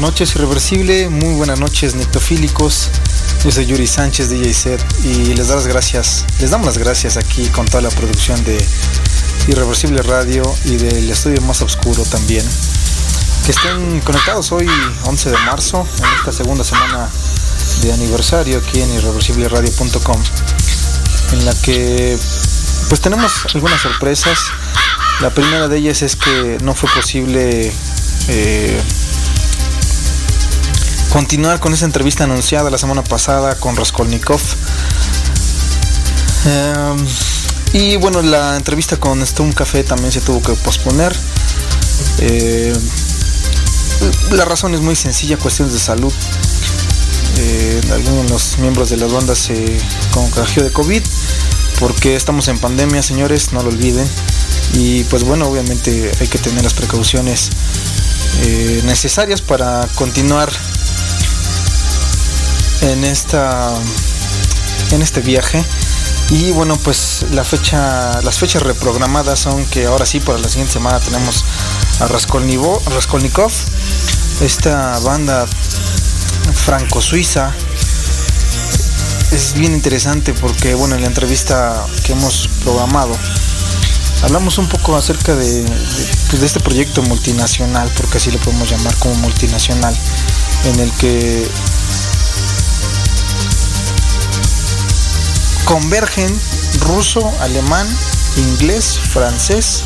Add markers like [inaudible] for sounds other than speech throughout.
noches, Irreversible. Muy buenas noches, Nictofílicos. Yo soy Yuri Sánchez de JZ y les, das las gracias, les damos las gracias aquí con toda la producción de Irreversible Radio y del estudio más oscuro también. Que estén conectados hoy, 11 de marzo, en esta segunda semana de aniversario aquí en irreversibleradio.com, en la que pues tenemos algunas sorpresas. La primera de ellas es que no fue posible eh, continuar con esa entrevista anunciada la semana pasada con Raskolnikov. Em, y bueno, la entrevista con Stone Café también se tuvo que posponer. Eh, la razón es muy sencilla, cuestiones de salud. Eh, algunos de los miembros de la banda se contagió de COVID porque estamos en pandemia, señores, no lo olviden. Y pues bueno, obviamente hay que tener las precauciones eh, necesarias para continuar en esta en este viaje. Y bueno pues la fecha las fechas reprogramadas son que ahora sí para la siguiente semana tenemos a Raskolnikov esta banda franco-suiza. Es bien interesante porque bueno en la entrevista que hemos programado hablamos un poco acerca de, pues, de este proyecto multinacional porque así lo podemos llamar como multinacional en el que convergen ruso, alemán, inglés, francés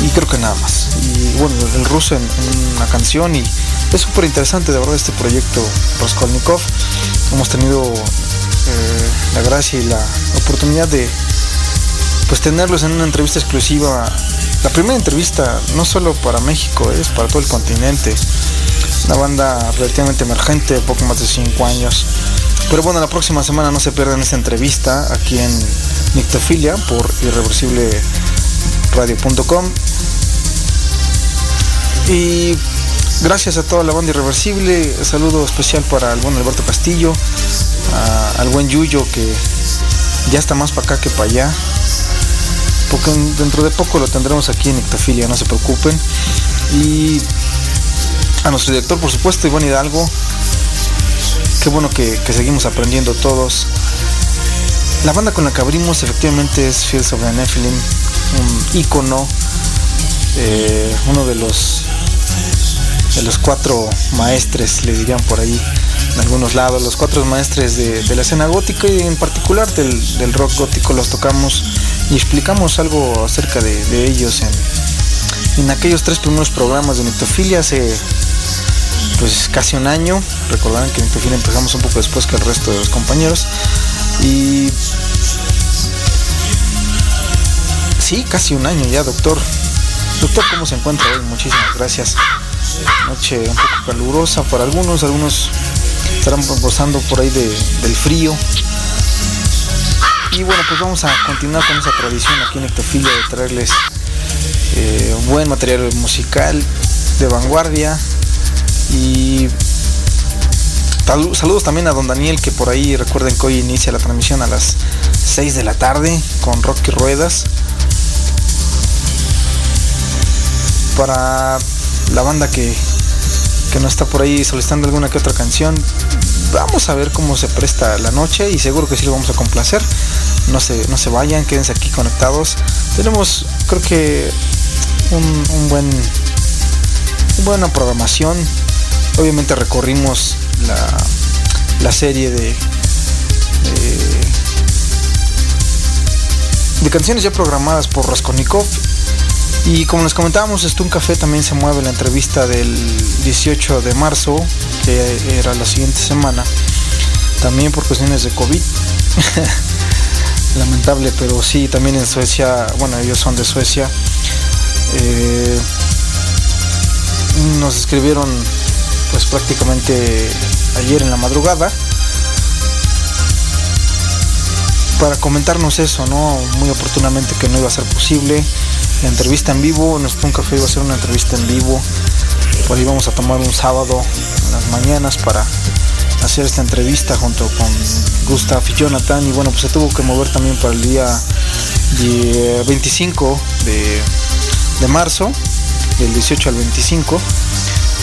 y creo que nada más. Y bueno, el ruso en, una canción y es súper interesante de verdad este proyecto Raskolnikov. Hemos tenido eh, la gracia y la oportunidad de pues tenerlos en una entrevista exclusiva. La primera entrevista no solo para México, es para todo el continente. Una banda relativamente emergente, poco más de 5 años pero bueno, la próxima semana no se pierdan esta entrevista aquí en Nictofilia por irreversibleradio.com. Y gracias a toda la banda Irreversible. Saludo especial para el buen Alberto Castillo, al buen Yuyo que ya está más para acá que para allá. Porque dentro de poco lo tendremos aquí en Nictofilia, no se preocupen. Y a nuestro director, por supuesto, Iván Hidalgo, qué bueno que, seguimos aprendiendo todos. La banda con la que abrimos efectivamente es Fields of the Nephilim, un ícono eh, uno de los de los cuatro maestres, le dirían por ahí en algunos lados, los cuatro maestres de, la escena gótica y en particular del, rock gótico los tocamos y explicamos algo acerca de, ellos en, en, aquellos tres primeros programas de Nectofilia hace pues casi un año. Recordarán que Nectofilia empezamos un poco después que el resto de los compañeros. Y sí, casi un año ya, doctor. Doctor, ¿cómo se encuentra hoy? Muchísimas gracias. Noche un poco calurosa para algunos, algunos estarán gozando por ahí del frío. Y bueno, pues vamos a continuar con esa tradición aquí en Ectofilia de traerles eh, buen material musical de vanguardia. Y saludos también a don Daniel, que por ahí recuerden que hoy inicia la transmisión a las 6 de la tarde con Rocky Ruedas. Para la banda que, que no está por ahí solicitando alguna que otra canción, vamos a ver cómo se presta la noche y seguro que sí lo vamos a complacer. No se, no se vayan, quédense aquí conectados. Tenemos, creo que, un, buen, una buena programación. Obviamente recorrimos la, serie de, de, canciones ya programadas por Raskolnikov y como les comentábamos, Stun Café también se mueve la entrevista del 18 de marzo, que era la siguiente semana, también por cuestiones de COVID. [laughs] Lamentable, pero sí, también en Suecia, bueno, ellos son de Suecia. Eh, nos escribieron pues prácticamente ayer en la madrugada para comentarnos eso, ¿no? Muy oportunamente que no iba a ser posible la entrevista en vivo. Nuestro café iba a ser una entrevista en vivo. Por ahí vamos a tomar un sábado en las mañanas para hacer esta entrevista junto con Gustav y Jonathan. Y bueno, pues se tuvo que mover también para el día 25 de, de marzo, del 18 al 25.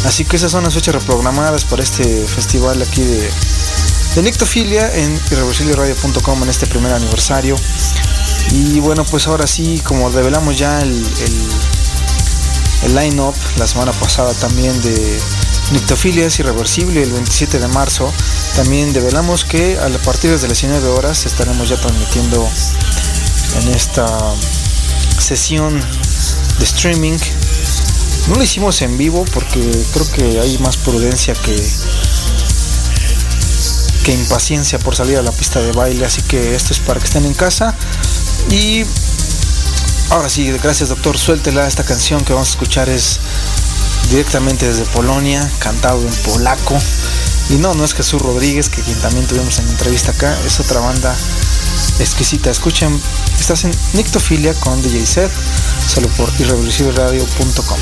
Así que esas son las fechas reprogramadas para este festival aquí de, de Nictofilia en irreversibleradio.com en este primer aniversario. Y bueno, pues ahora sí, como revelamos ya el, el, line-up la semana pasada también de Nictofilia es irreversible el 27 de marzo. También revelamos que a partir de las 19 horas estaremos ya transmitiendo en esta sesión de streaming. No lo hicimos en vivo porque creo que hay más prudencia que, que impaciencia por salir a la pista de baile, así que esto es para que estén en casa. Y ahora sí, gracias doctor, suéltela. Esta canción que vamos a escuchar es directamente desde Polonia, cantado en polaco. Y no, no es Jesús Rodríguez, que quien también tuvimos en entrevista acá, es otra banda exquisita. Escuchen, estás en Nictofilia con DJ Seth, solo por irrevolucionario.com.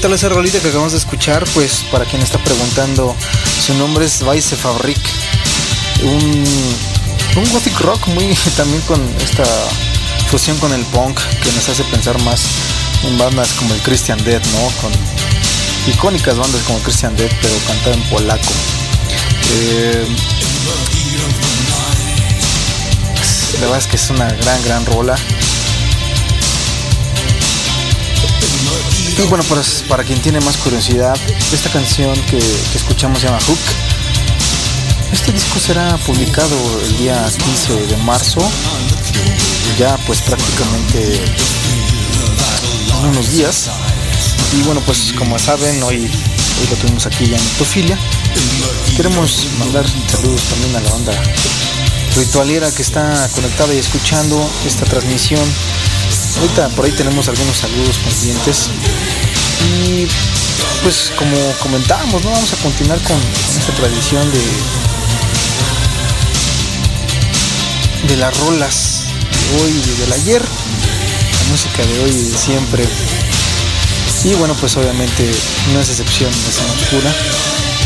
tal esa rolita que acabamos de escuchar? Pues para quien está preguntando, su nombre es Vice Fabric. Un, un gothic rock muy [laughs] también con esta fusión con el punk que nos hace pensar más en bandas como el Christian Dead, ¿no? Con icónicas bandas como Christian Dead, pero cantada en polaco. Eh, la verdad es que es una gran, gran rola. Y bueno, pues para quien tiene más curiosidad, esta canción que, escuchamos se llama Hook. Este disco será publicado el día 15 de marzo, ya pues prácticamente en unos días. Y bueno, pues como saben, hoy, hoy lo tenemos aquí ya en Tofilia. Queremos mandar saludos también a la banda ritualera que está conectada y escuchando esta transmisión Ahorita por ahí tenemos algunos saludos pendientes. Y pues como comentábamos, ¿no? Vamos a continuar con, esta tradición de, de las rolas de hoy y del ayer. La música de hoy y de siempre. Y bueno, pues obviamente no es excepción esa oscura.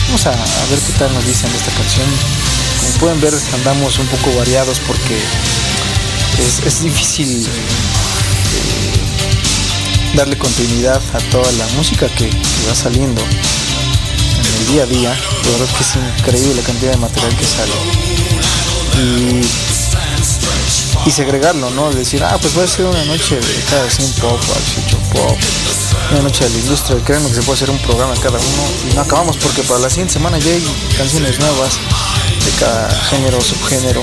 Vamos a, ver qué tal nos dicen de esta canción. Como pueden ver, andamos un poco variados porque es difícil darle continuidad a toda la música que, va saliendo en el día a día. La verdad es que es increíble la cantidad de material que sale. Y, segregarlo, ¿no? Decir, ah, pues va a ser una noche de cada 100 pop, 18 pop, una noche de la industria. Créanme que se puede hacer un programa cada uno y no acabamos porque para la siguiente semana ya hay canciones nuevas de cada género, subgénero.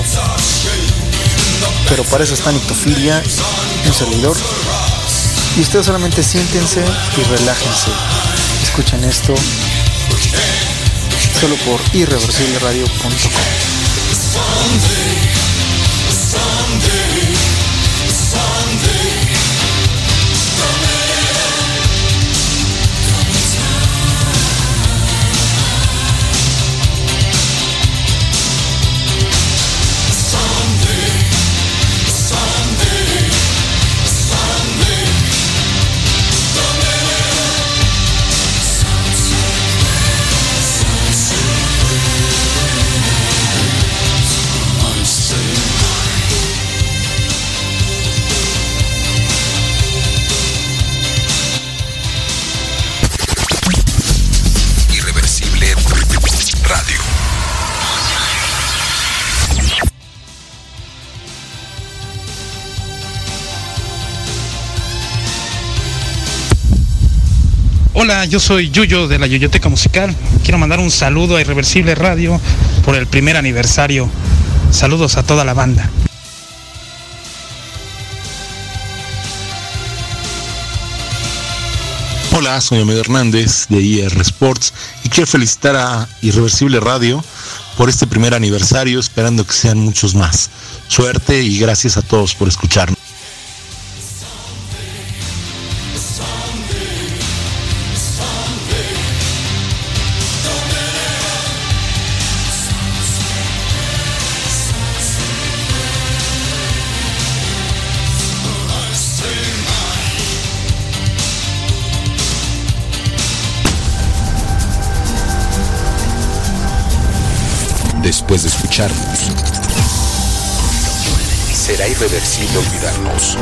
Pero para eso está Nictofilia, un servidor y ustedes solamente siéntense y relájense. Escuchen esto solo por irreversibleradio.com. Hola, yo soy Yuyo de la Yoyoteca Musical. Quiero mandar un saludo a Irreversible Radio por el primer aniversario. Saludos a toda la banda. Hola, soy Amedo Hernández de IR Sports y quiero felicitar a Irreversible Radio por este primer aniversario, esperando que sean muchos más. Suerte y gracias a todos por escucharnos. Será irreversible olvidarnos.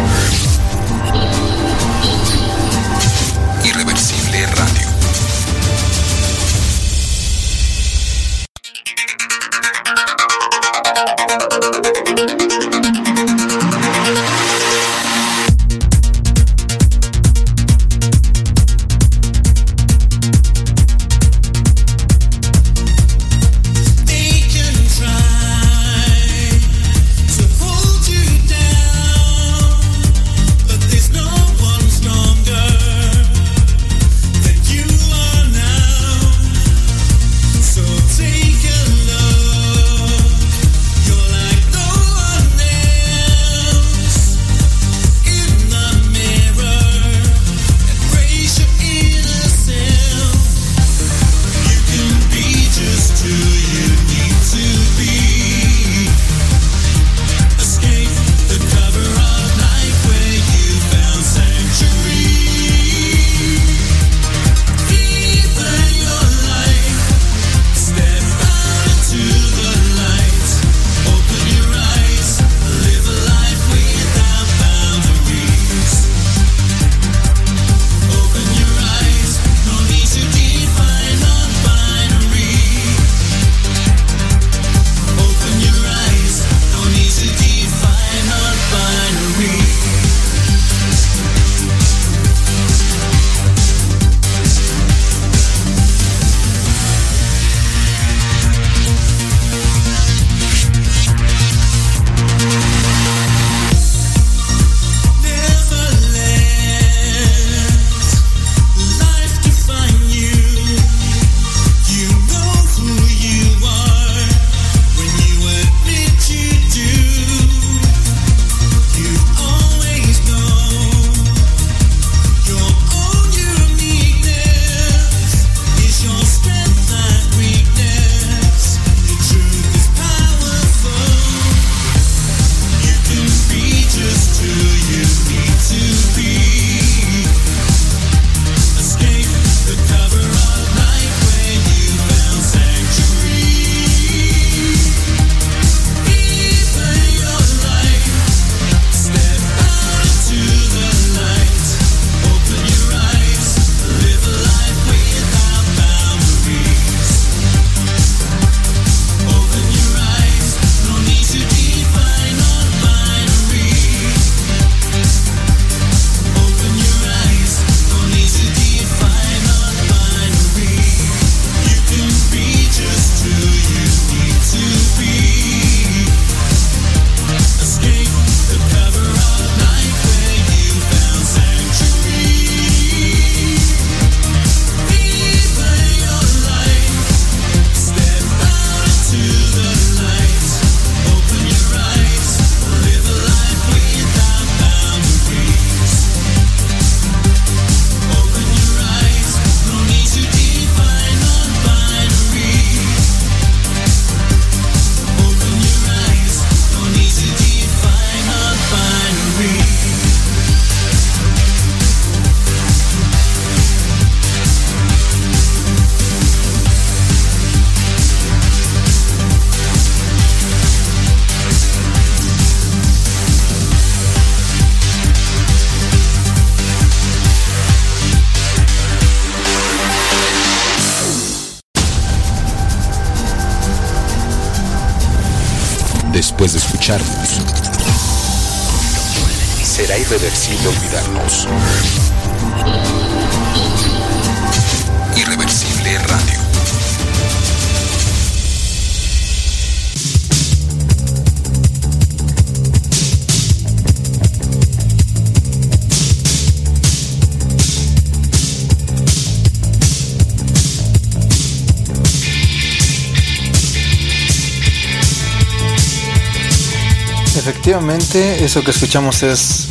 Eso que escuchamos es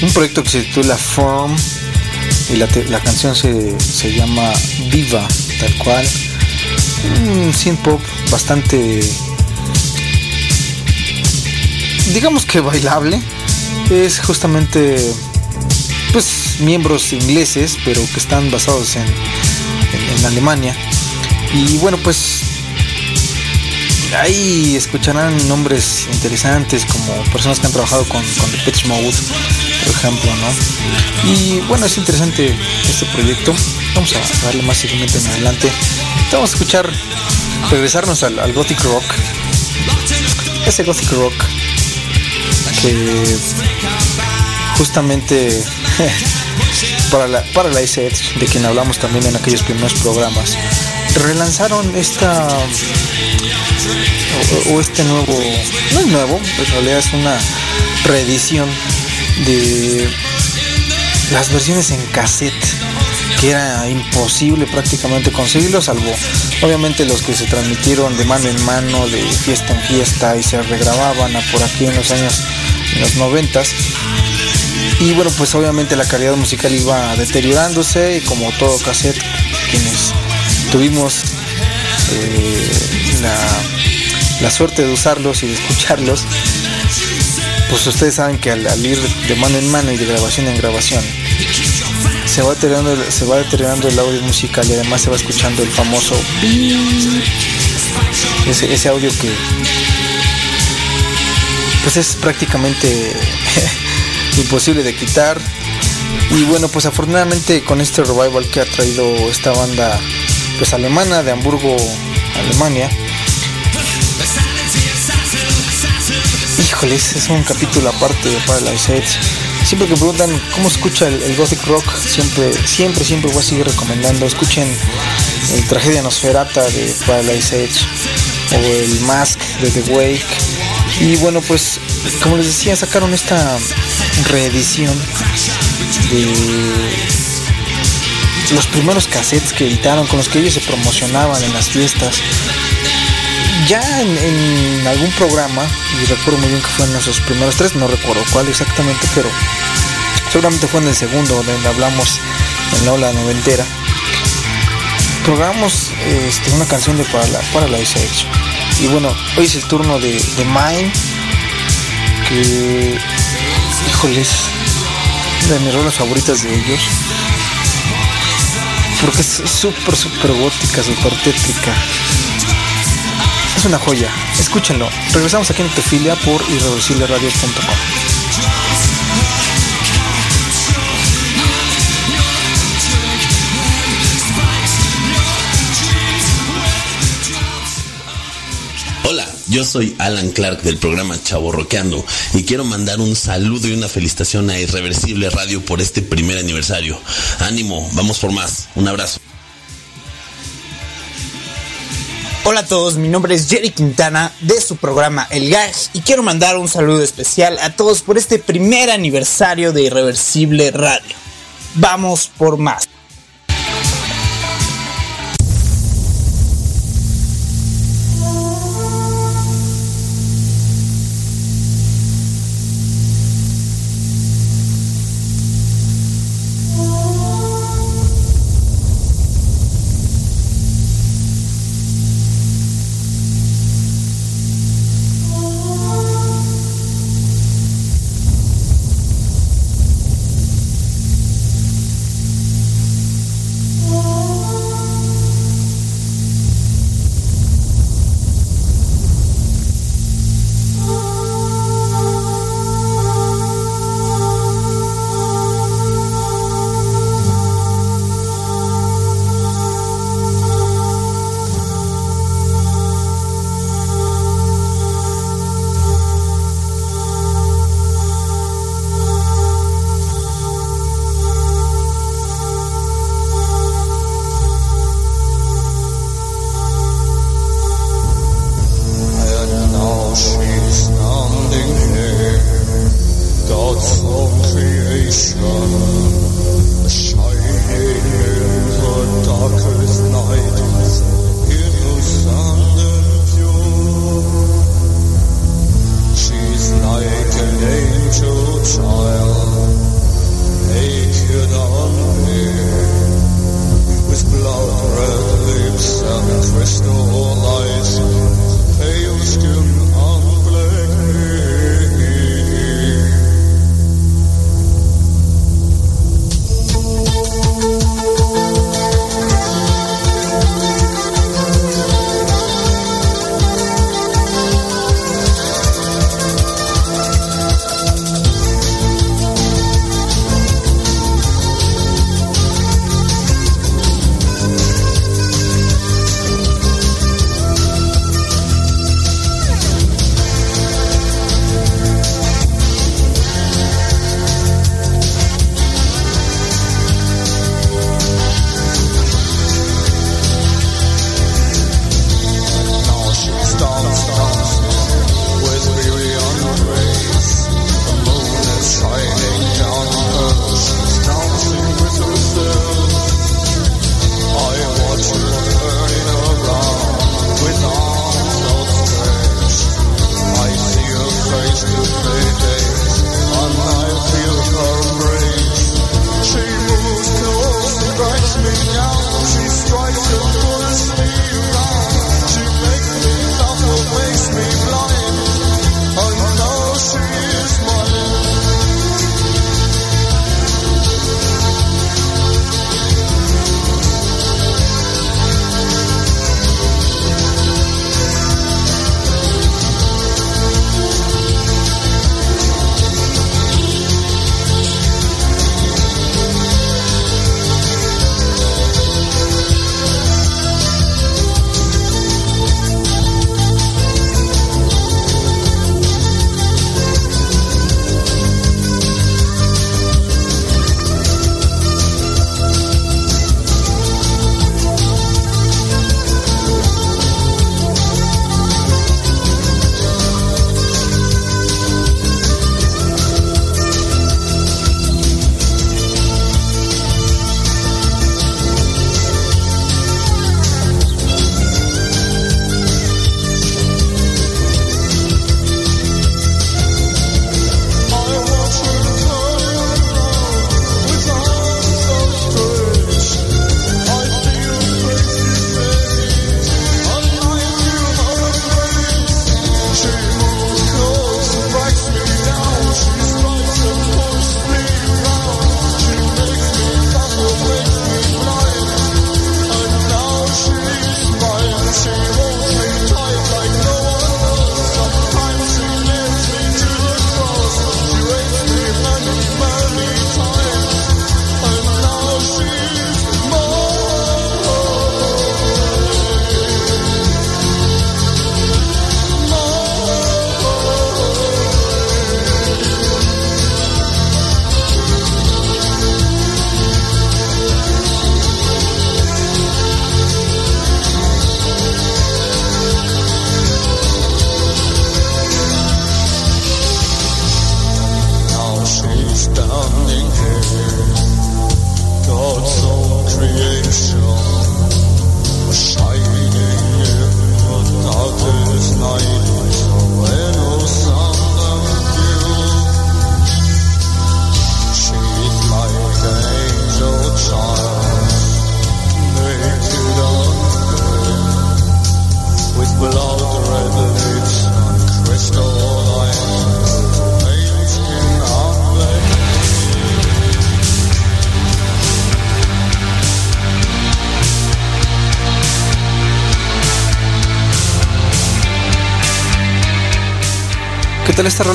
un proyecto que se titula Form y la, canción se, se llama Viva, tal cual. Un synth pop bastante, digamos que bailable. Es justamente, pues, miembros ingleses, pero que están basados en- en Alemania. Y bueno, pues ahí escucharán nombres interesantes como personas que han trabajado con, con The Pitch Mode, por ejemplo, ¿no? Y bueno, es interesante este proyecto. Vamos a darle más seguimiento en adelante. Vamos a escuchar, regresarnos al, Gothic Rock. Ese Gothic Rock que justamente [laughs] para la, para la Edge, de quien hablamos también en aquellos primeros programas, relanzaron esta o, este nuevo, no es nuevo, en realidad es una reedición de las versiones en cassette, que era imposible prácticamente conseguirlo, salvo obviamente los que se transmitieron de mano en mano, de fiesta en fiesta y se regrababan a por aquí en los años, en los noventas. Y bueno, pues obviamente la calidad musical iba deteriorándose y como todo cassette, quienes tuvimos eh, la, suerte de usarlos y de escucharlos, pues ustedes saben que al, ir de mano en mano y de grabación en grabación, se va deteriorando, se va deteriorando el audio musical y además se va escuchando el famoso ese audio que pues es prácticamente [laughs] imposible de quitar. Y bueno pues afortunadamente con este revival que ha traído esta banda pues alemana de Hamburgo Alemania híjoles es un capítulo aparte para la Edge siempre que preguntan cómo escucha el, el gothic rock siempre siempre siempre voy a seguir recomendando. Escuchen el tragedia Nosferata de Paradise Edge o el Mask de The Wake. Y bueno pues como les decía sacaron esta reedición de los primeros cassettes que editaron con los que ellos se promocionaban en las fiestas ya en, algún programa y recuerdo muy bien que fue en esos primeros tres no recuerdo cuál exactamente pero seguramente fue en el segundo donde hablamos en la ola noventera programamos este, una canción de para la, para la Edge y bueno hoy es el turno de, de Mine que híjoles de mis rolas favoritas de ellos porque es súper súper gótica súper tétrica es una joya escúchenlo regresamos aquí en Tefilia por irreversibleradio.com Hola, yo soy Alan Clark del programa Chavo Roqueando y quiero mandar un saludo y una felicitación a Irreversible Radio por este primer aniversario. Ánimo, vamos por más. Un abrazo. Hola a todos, mi nombre es Jerry Quintana de su programa El Gag y quiero mandar un saludo especial a todos por este primer aniversario de Irreversible Radio. Vamos por más.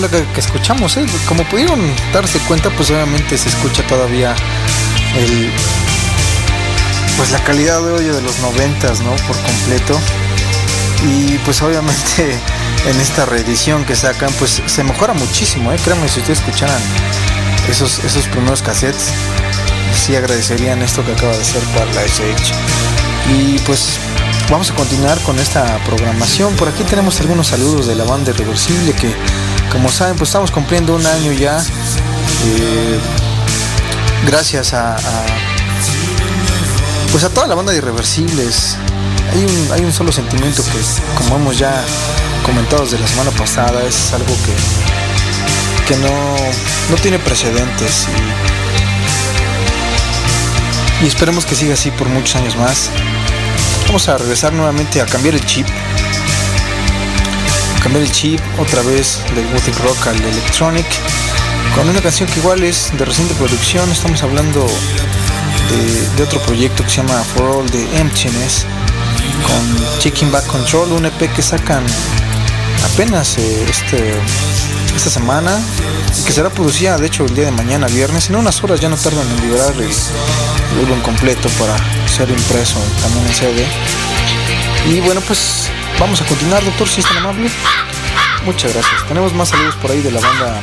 Que, escuchamos? eh? Como pudieron darse cuenta, pues obviamente se escucha todavía el, pues la calidad de audio de los noventas, ¿no? Por completo. Y pues obviamente [laughs] en esta reedición que sacan, pues se mejora muchísimo, ¿eh? Créanme, si ustedes escucharan esos, esos primeros cassettes, sí agradecerían esto que acaba de ser para la SH. Y pues vamos a continuar con esta programación. Por aquí tenemos algunos saludos de la banda Irreversible que, como saben, pues estamos cumpliendo un año ya. Eh, gracias a, pues a toda la banda de Irreversibles. Hay un, hay un solo sentimiento que, como hemos ya comentado desde la semana pasada, es algo que, que no, no tiene precedentes y esperemos que siga así por muchos años más vamos a regresar nuevamente a cambiar el chip. Cambiar el chip otra vez del gothic rock al electronic. Con una canción que igual es de reciente producción. Estamos hablando de, otro proyecto que se llama For All the Emptiness. Con Checking Back Control, un EP que sacan apenas eh, este, esta semana que será producida de hecho el día de mañana viernes en unas horas ya no tardan en liberar el, el álbum completo para ser impreso también en CD y bueno pues vamos a continuar doctor si es tan amable. Muchas gracias. Tenemos más saludos por ahí de la banda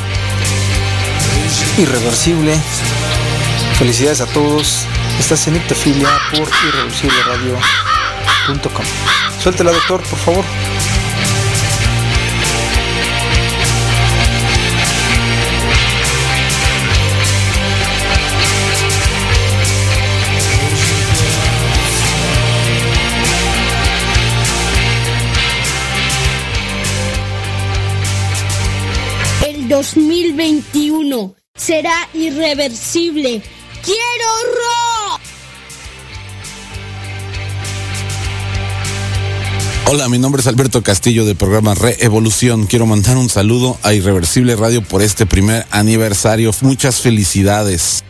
Irreversible. Felicidades a todos. Estás en Ictofilia por irreversibleradio.com suéltela doctor por favor será irreversible. ¡Quiero rock! Hola, mi nombre es Alberto Castillo del programa Reevolución. Quiero mandar un saludo a Irreversible Radio por este primer aniversario. Muchas felicidades.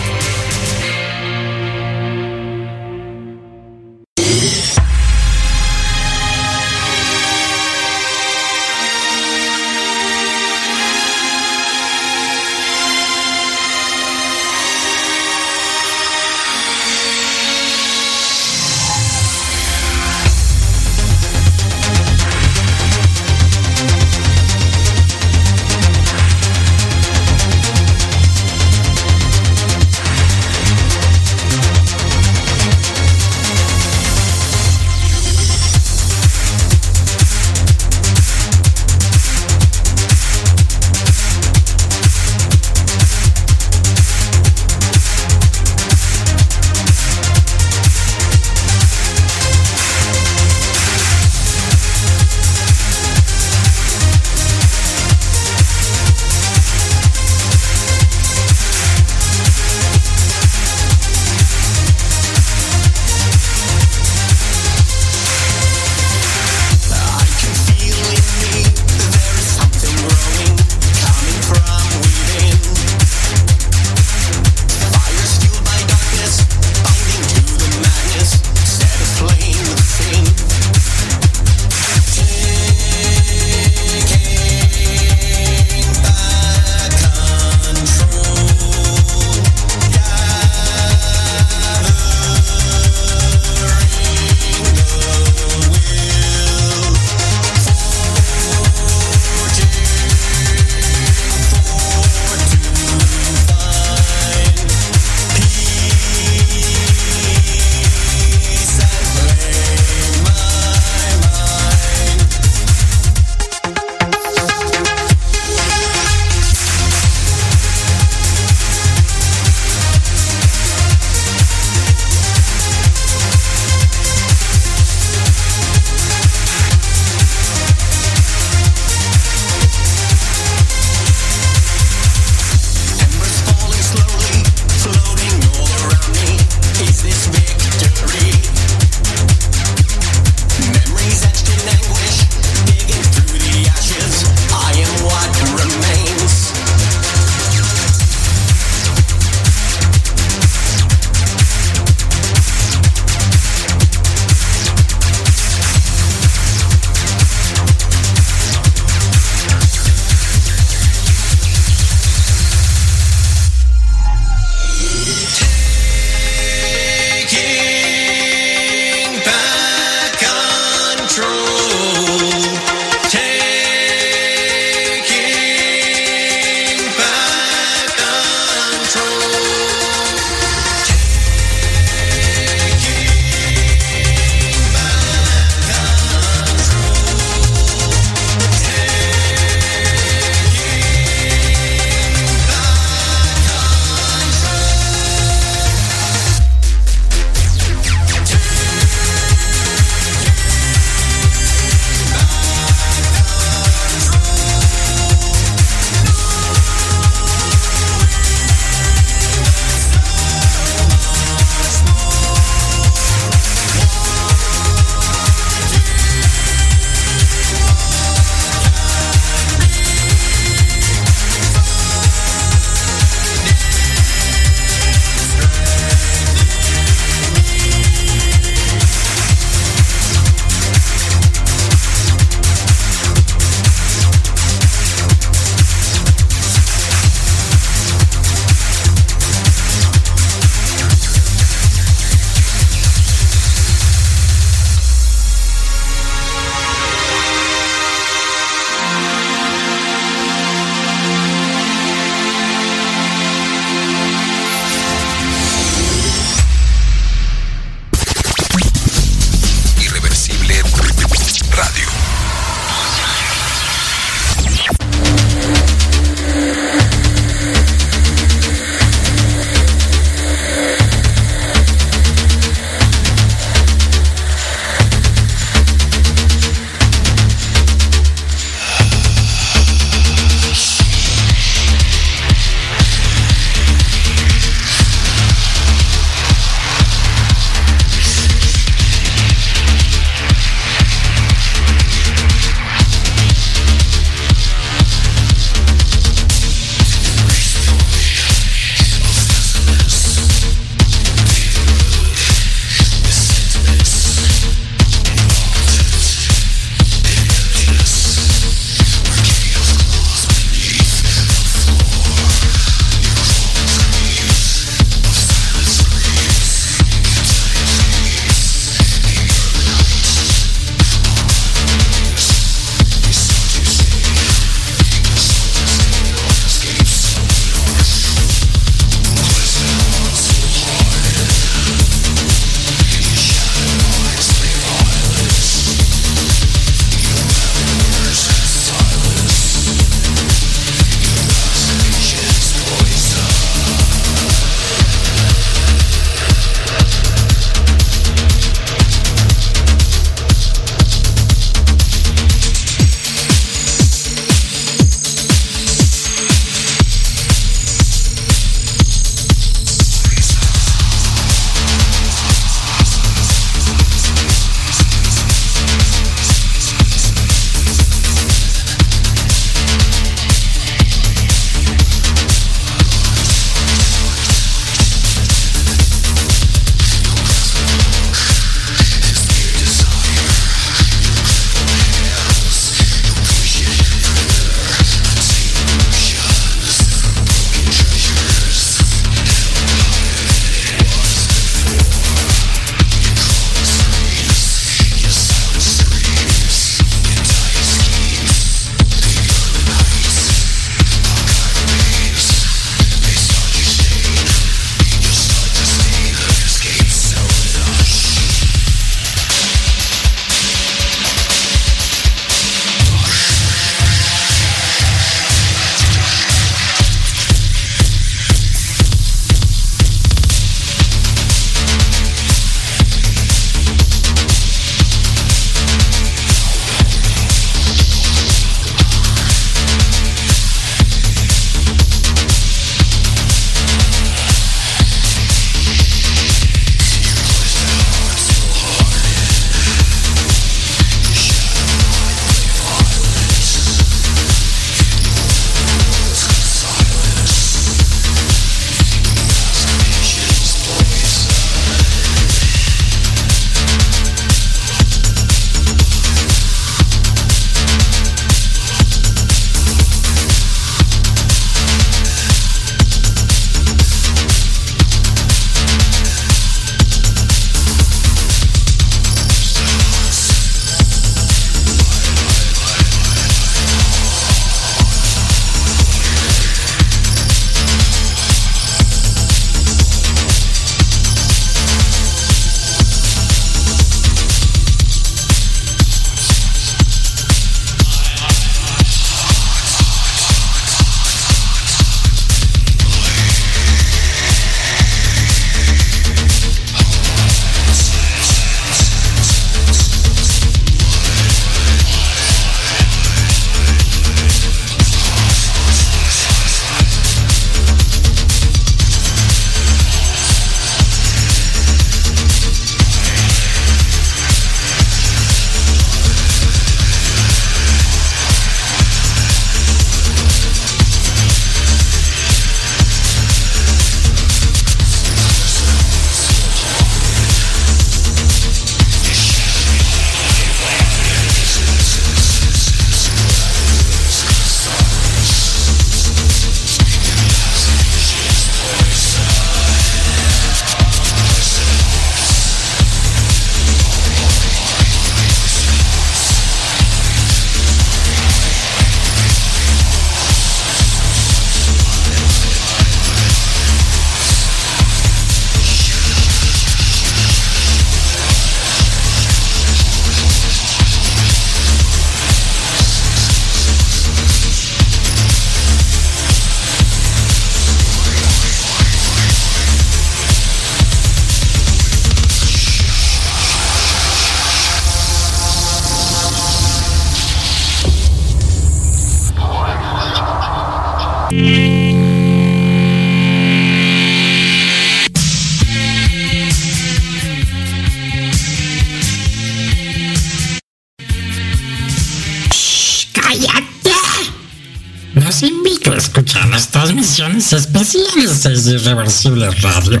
Especiales de Irreversible Radio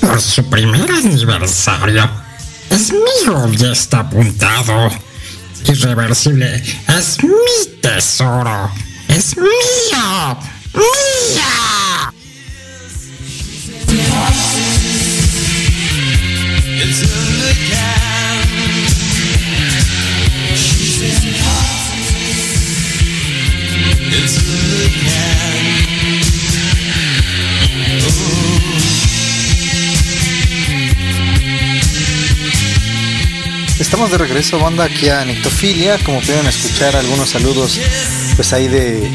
por su primer aniversario. Es mío ya está apuntado. Irreversible es mi tesoro. Es mío. ¡Mío! Estamos de regreso, banda, aquí a Nictofilia. Como pueden escuchar, algunos saludos, pues ahí de,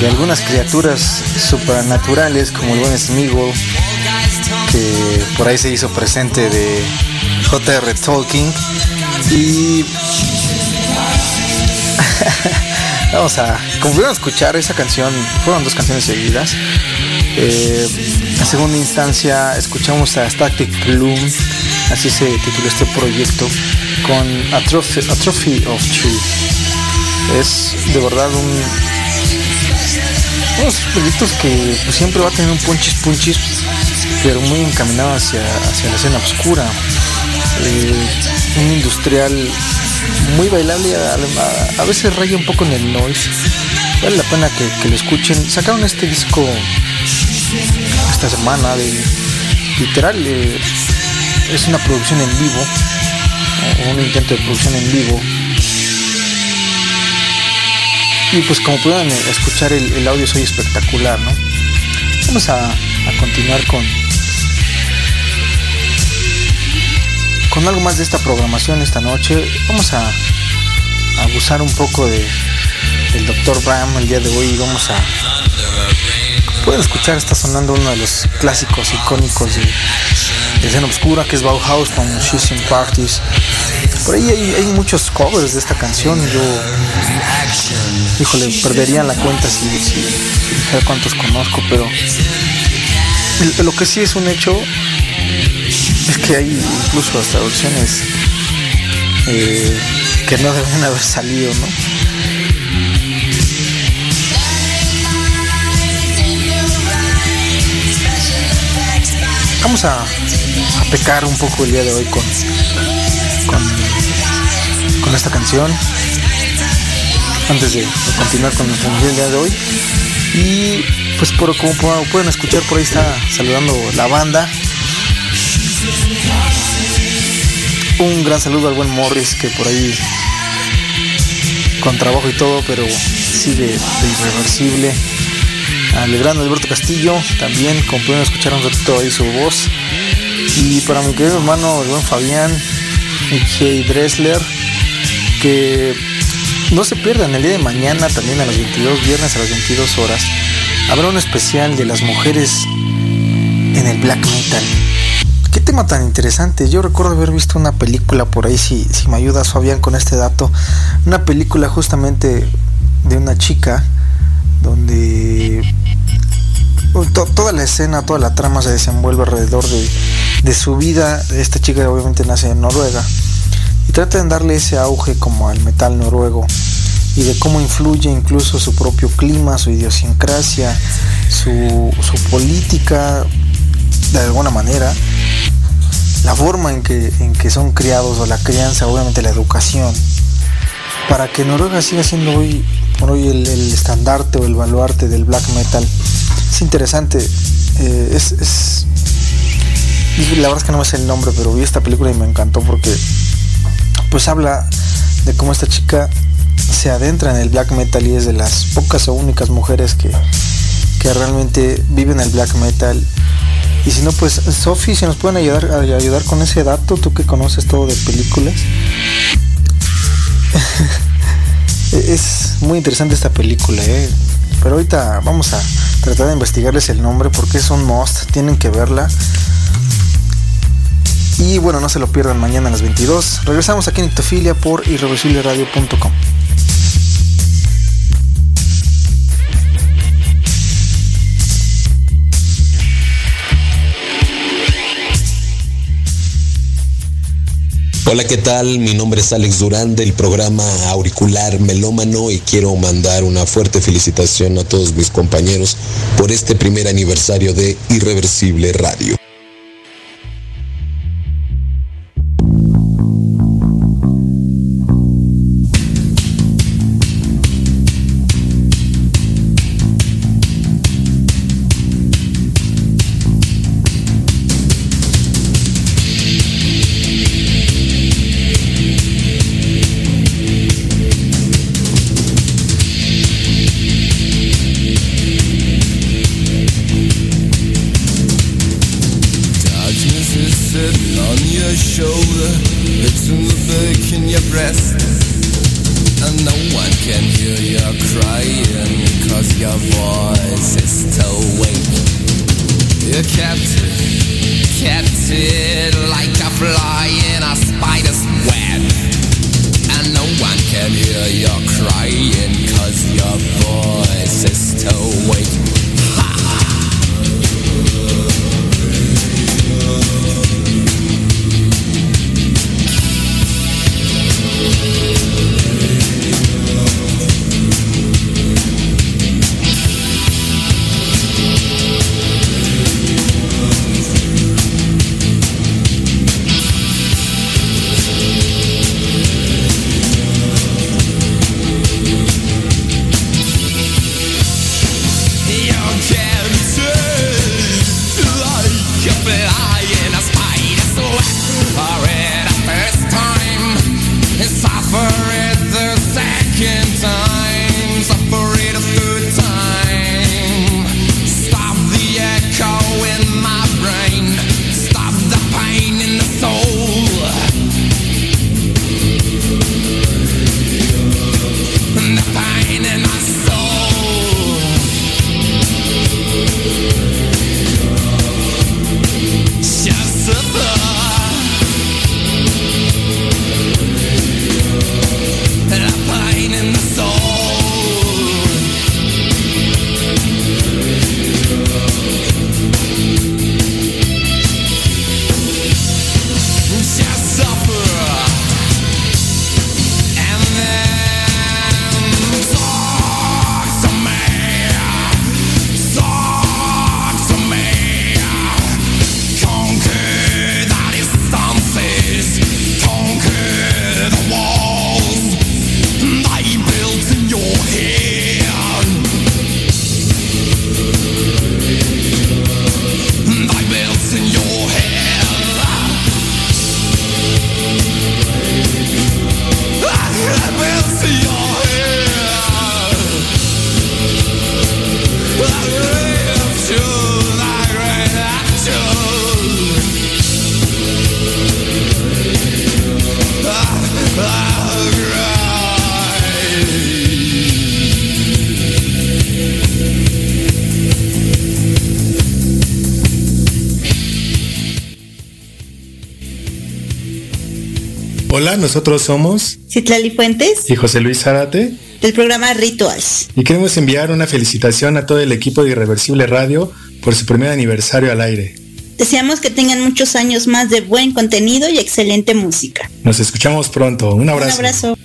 de algunas criaturas supernaturales, como el buen Smigol, que por ahí se hizo presente de JR Tolkien. Y [laughs] vamos a, como pudieron escuchar esa canción, fueron dos canciones seguidas. Eh, en segunda instancia escuchamos a Static Bloom, así se tituló este proyecto, con A Trophy, A Trophy of Truth. Es de verdad un, unos proyectos que pues, siempre va a tener un punchis punchis, pero muy encaminado hacia, hacia la escena oscura. Eh, un industrial muy bailable, a, veces raya un poco en el noise. Vale la pena que, que lo escuchen. Sacaron este disco esta semana de literal eh, es una producción en vivo un intento de producción en vivo y pues como pueden eh, escuchar el, el audio soy espectacular no vamos a, a continuar con con algo más de esta programación esta noche vamos a, abusar un poco de del Dr. Bram el día de hoy vamos a pueden escuchar, está sonando uno de los clásicos icónicos de, de escena oscura, que es Bauhaus con She's in Parties. Por ahí hay, muchos covers de esta canción. Yo, híjole, perdería la cuenta si, si, cuántos conozco, pero lo que sí es un hecho es que hay incluso hasta versiones eh, que no deben haber salido, ¿no? Vamos a, a pecar un poco el día de hoy con, con, esta canción. Antes de, continuar con nuestra transmisión el día de hoy. Y pues por, como pu- pueden escuchar por ahí está saludando la banda. Un gran saludo al buen Morris que por ahí con trabajo y todo, pero sigue de irreversible. Al gran Alberto Castillo, también, como pueden escuchar un ratito ahí su voz. Y para mi querido hermano, el buen Fabián, J. Dressler, que no se pierdan el día de mañana, también a las 22, viernes a las 22 horas, habrá un especial de las mujeres en el black metal. Qué tema tan interesante. Yo recuerdo haber visto una película por ahí, si, si me ayudas Fabián con este dato, una película justamente de una chica donde to- toda la escena, toda la trama se desenvuelve alrededor de, de su vida. Esta chica obviamente nace en Noruega y trata de darle ese auge como al metal noruego y de cómo influye incluso su propio clima, su idiosincrasia, su, su política, de alguna manera, la forma en que, en que son criados o la crianza, obviamente la educación, para que Noruega siga siendo hoy por hoy el, el estandarte o el baluarte del black metal. Es interesante, eh, es, la verdad es que no me sé el nombre, pero vi esta película y me encantó porque pues habla de cómo esta chica se adentra en el black metal y es de las pocas o únicas mujeres que, que realmente viven el black metal. Y si no, pues Sofi, si nos pueden ayudar, ayudar con ese dato, tú que conoces todo de películas. [laughs] es muy interesante esta película, ¿eh? pero ahorita vamos a tratar de investigarles el nombre porque es un tienen que verla. Y bueno, no se lo pierdan mañana a las 22. Regresamos aquí en Ictofilia por irreversibleradio.com. Hola, ¿qué tal? Mi nombre es Alex Durán del programa Auricular Melómano y quiero mandar una fuerte felicitación a todos mis compañeros por este primer aniversario de Irreversible Radio. Hear you crying, cause your voice is still weak. You're captive, captive like a fly in a spider's web. And no one can hear you crying, cause your voice is still weak. Hola, nosotros somos Citlali Fuentes, y José Luis Zárate del programa Rituals. y queremos enviar una felicitación a todo el equipo de Irreversible Radio por su primer aniversario al aire. Deseamos que tengan muchos años más de buen contenido y excelente música. Nos escuchamos pronto. Un abrazo. Un abrazo.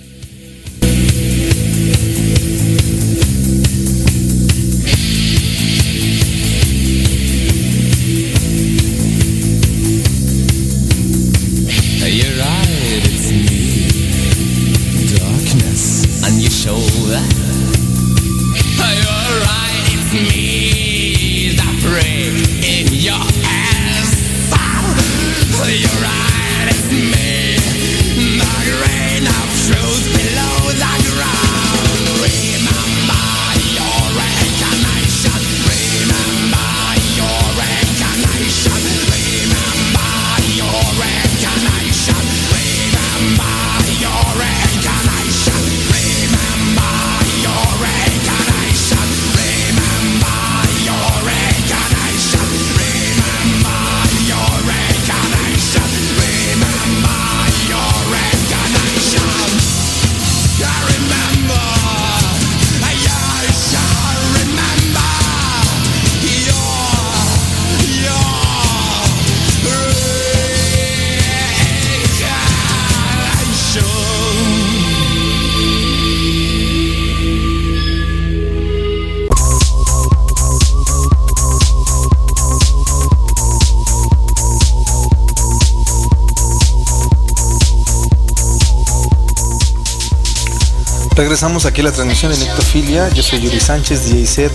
Regresamos aquí a la transmisión de Nectofilia. Yo soy Yuri Sánchez, DJ.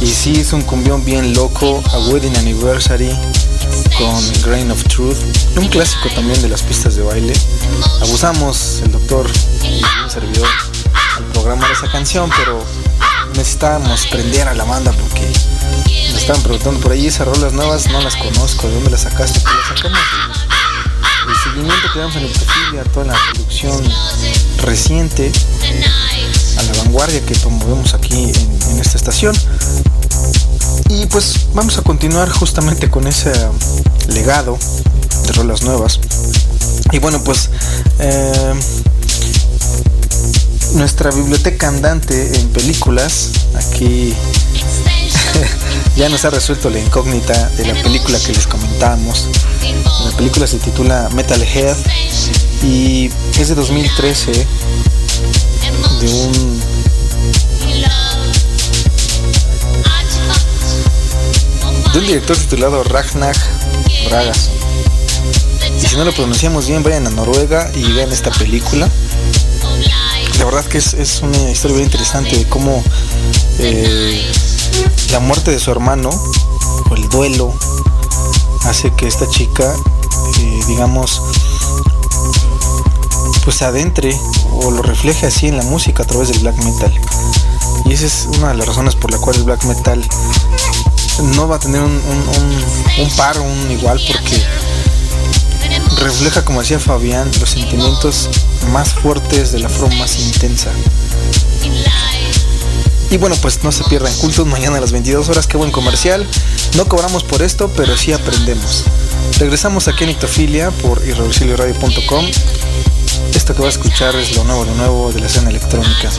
Y sí, es un cumbión bien loco, a Wedding Anniversary con Grain of Truth. Un clásico también de las pistas de baile. Abusamos, el doctor y un servidor, al programa de esa canción, pero necesitábamos prender a la banda porque me estaban preguntando por ahí esas rolas nuevas, no las conozco, ¿de dónde las sacaste? Pues las sacamos el seguimiento que damos en Nectofilia, toda la producción reciente a la vanguardia que promovemos aquí en, en esta estación. Y pues vamos a continuar justamente con ese legado de rolas nuevas. Y bueno, pues eh, nuestra biblioteca andante en películas, aquí [laughs] ya nos ha resuelto la incógnita de la película que les comentábamos. La película se titula Metalhead y es de 2013 de un director titulado Ragnar Bragas. Y si no lo pronunciamos bien, vayan a Noruega y vean esta película. La verdad que es, es una historia bien interesante de cómo eh, la muerte de su hermano o el duelo hace que esta chica, digamos, pues adentre o lo refleje así en la música a través del black metal. Y esa es una de las razones por la cual el black metal no va a tener un, un, un, un par, un igual, porque refleja, como decía Fabián, los sentimientos más fuertes de la forma más intensa. Y bueno, pues no se pierdan cultos mañana a las 22 horas, qué buen comercial. No cobramos por esto, pero sí aprendemos. Regresamos aquí en Ictofilia por irreversibleradio.com. Esto que va a escuchar es lo nuevo, lo nuevo de la escena electrónica.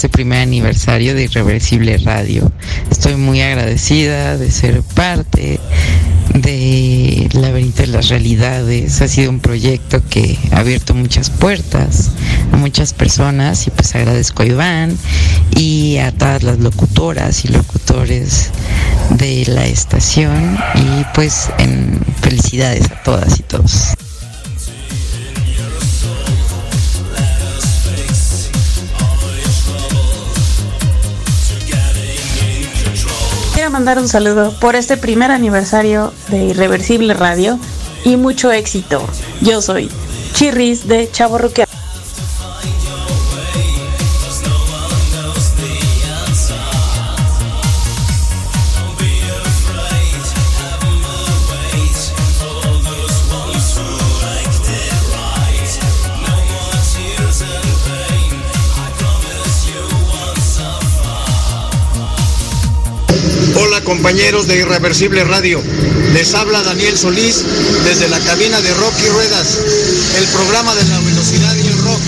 Este primer aniversario de Irreversible Radio. Estoy muy agradecida de ser parte de Laberinto de las Realidades. Ha sido un proyecto que ha abierto muchas puertas a muchas personas y pues agradezco a Iván y a todas las locutoras y locutores de la estación y pues en felicidades a todas y todos. Mandar un saludo por este primer aniversario de Irreversible Radio y mucho éxito. Yo soy Chirris de Chavo Roque. Irreversible Radio, les habla Daniel Solís desde la cabina de Rock y Ruedas, el programa de la velocidad y el rock,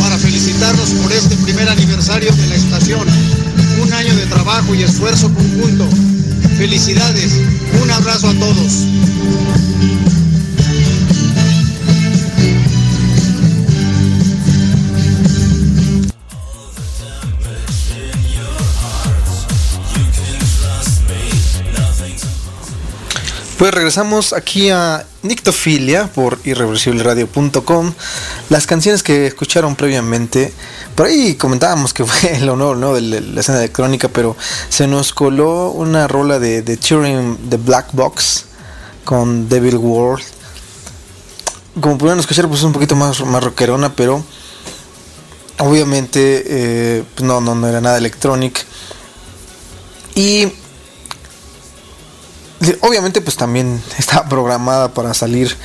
para felicitarlos por este primer aniversario de la estación, un año de trabajo y esfuerzo conjunto. Felicidades, un abrazo a todos. Pues regresamos aquí a Nictofilia por irreversibleradio.com. Las canciones que escucharon previamente, por ahí comentábamos que [laughs] fue el honor ¿no? de la escena electrónica, pero se nos coló una rola de, Turing The Black Box con Devil World. Como pudieron escuchar, pues es un poquito más, más pero obviamente eh, pues no, no, no era nada electrónico. Y obviamente pues también [laughs] está programada para salir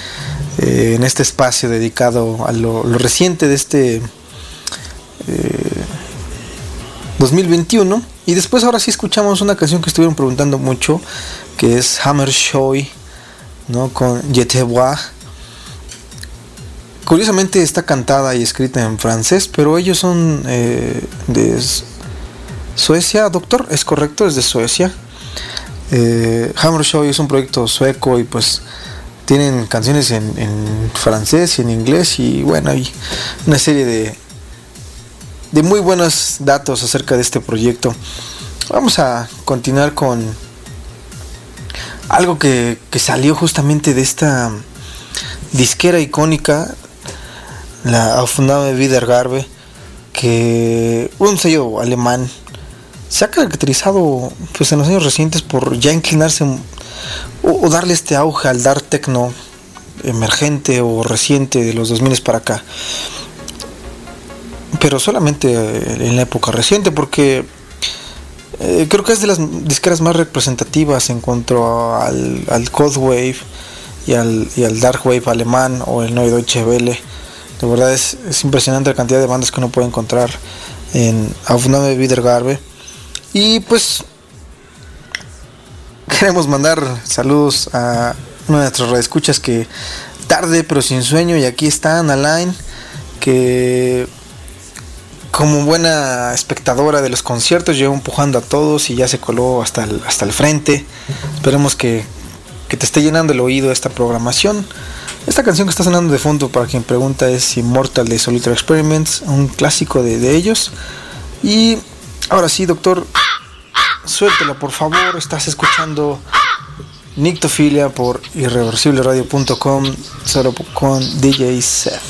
eh, en este espacio dedicado a lo, reciente de este eh, 2021 y después ahora sí escuchamos una canción que estuvieron preguntando mucho que es Hammer Shoy no con Yetebois curiosamente está cantada y escrita en francés, pero ellos son eh, de Suecia, doctor, es correcto, es de Suecia. Eh, Hammer Show es un proyecto sueco y pues tienen canciones en, francés y en inglés y bueno, hay una serie de, de muy buenos datos acerca de este proyecto. Vamos a continuar con algo que, que salió justamente de esta disquera icónica, la Aufnahme Wiedergabe, que un sello alemán se ha caracterizado pues en los años recientes por ya inclinarse o, darle este auge al dar techno emergente o reciente de los 2000 para acá pero solamente en la época reciente porque eh, creo que es de las disqueras más representativas en cuanto al, al Cold Wave y al, y al Dark Wave alemán o el Neue Deutsche Welle. De verdad es, es impresionante la cantidad de bandas que uno puede encontrar en Aufnahme Wiedergabe. Y pues queremos mandar saludos a una de nuestras redescuchas que tarde pero sin sueño y aquí están Alain que como buena espectadora de los conciertos llegó empujando a todos y ya se coló hasta el, hasta el frente. Esperemos que, que te esté llenando el oído esta programación. Esta canción que está sonando de fondo para quien pregunta es Immortal de Solitary Experiments, un clásico de, de ellos. Y ahora sí, doctor, suéltelo por favor. Estás escuchando Nictofilia por irreversibleradio.com solo con DJ Seth.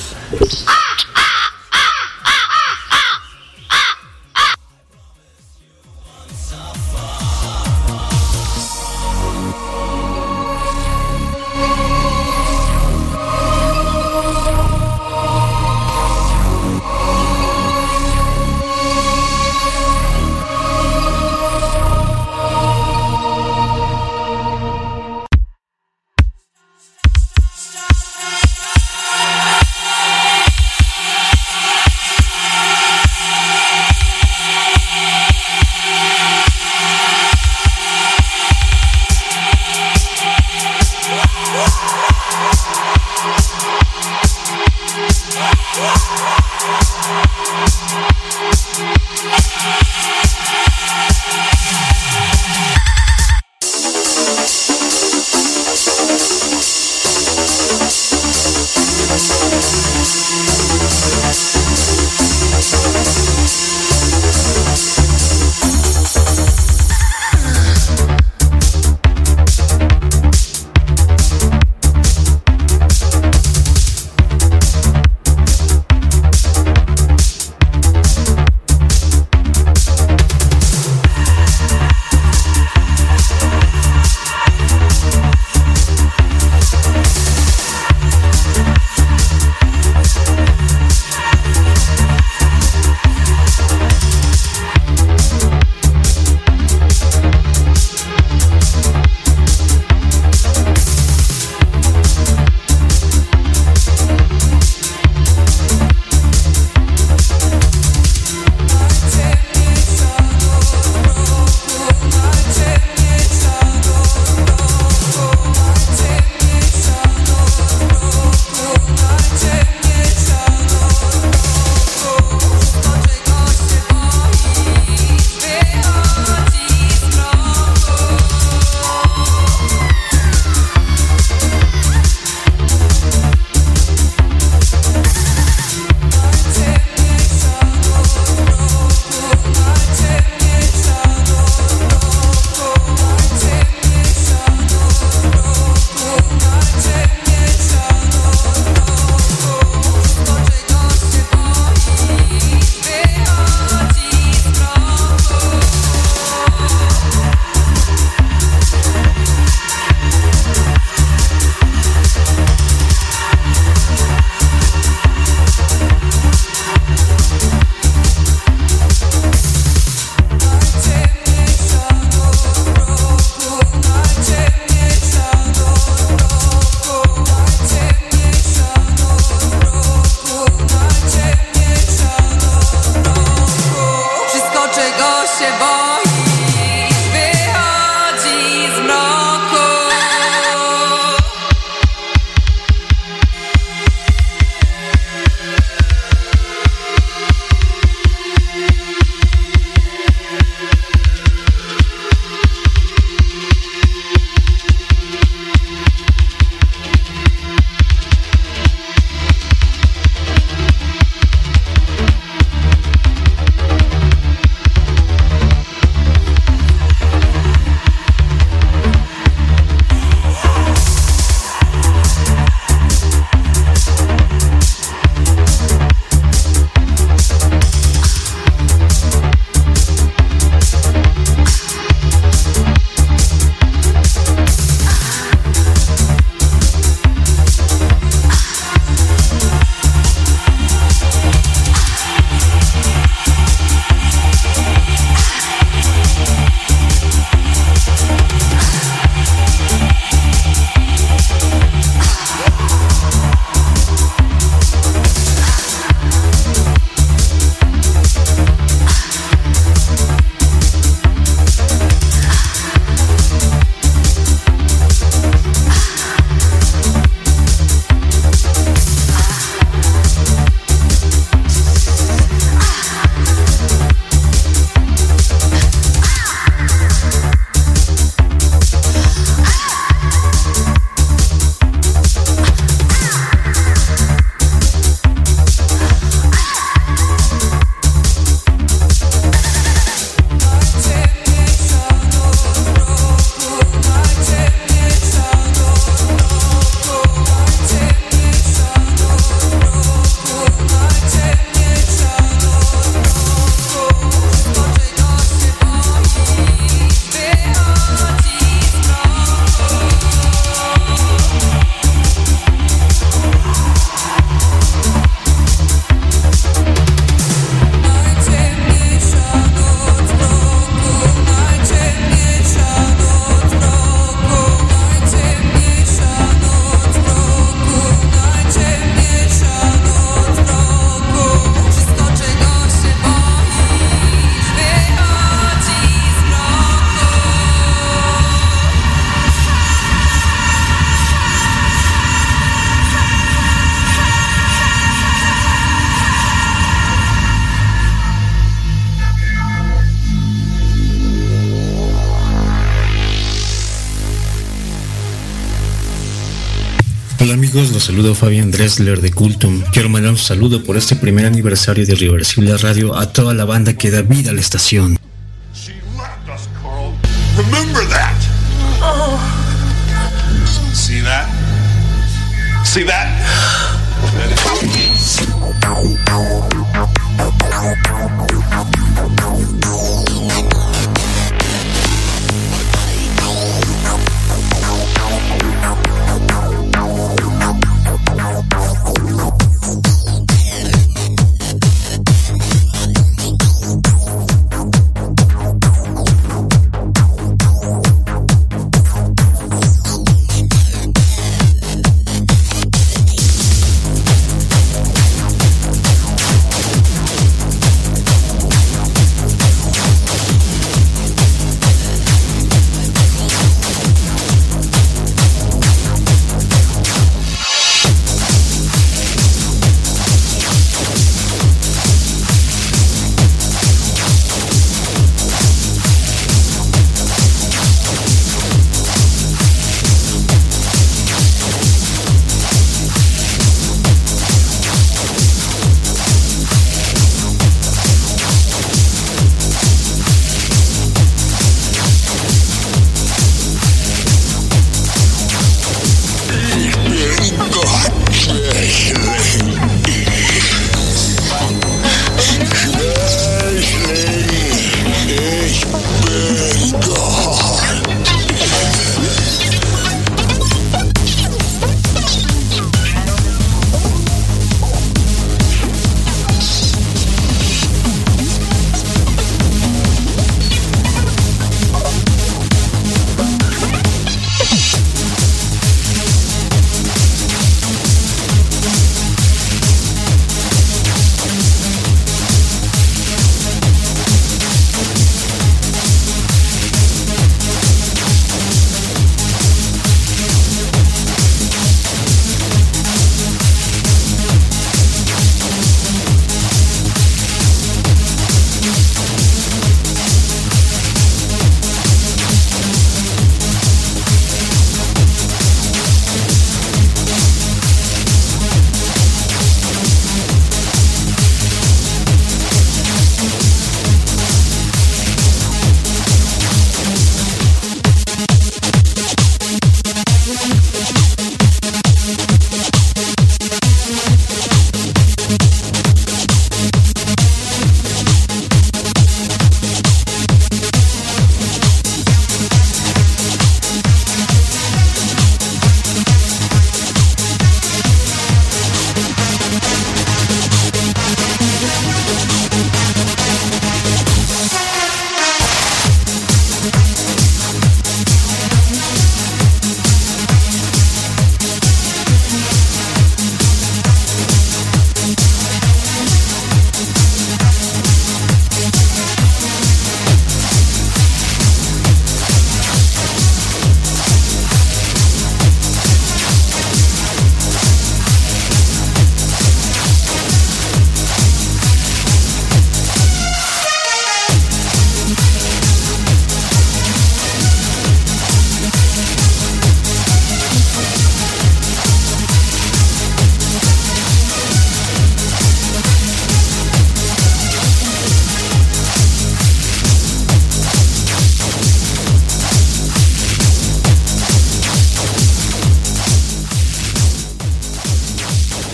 Amigos? Los saludo Fabián Dressler de Cultum. Quiero mandar un saludo por este primer aniversario de Irreversible Radio a toda la banda que da vida a la estación. Remember that. See that?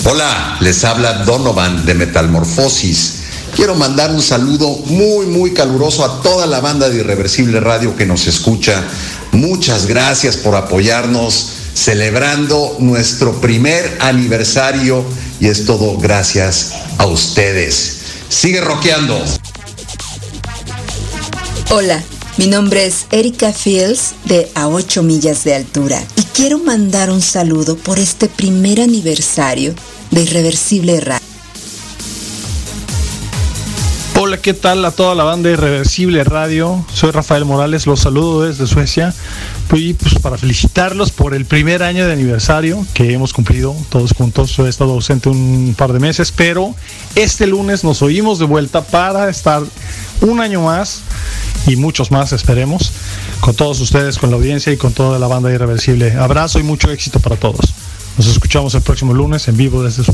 Hola, les habla Donovan de Metalmorfosis. Quiero mandar un saludo muy, muy caluroso a toda la banda de Irreversible Radio que nos escucha. Muchas gracias por apoyarnos celebrando nuestro primer aniversario y es todo gracias a ustedes. Sigue rockeando. Hola, mi nombre es Erika Fields de A 8 millas de altura y quiero mandar un saludo por este primer aniversario de Irreversible Radio. Hola, ¿qué tal a toda la banda Irreversible Radio? Soy Rafael Morales, los saludo desde Suecia. Y pues para felicitarlos por el primer año de aniversario que hemos cumplido todos juntos. He estado ausente un par de meses, pero este lunes nos oímos de vuelta para estar un año más y muchos más, esperemos, con todos ustedes, con la audiencia y con toda la banda Irreversible. Abrazo y mucho éxito para todos. Nos escuchamos el próximo lunes en vivo desde su...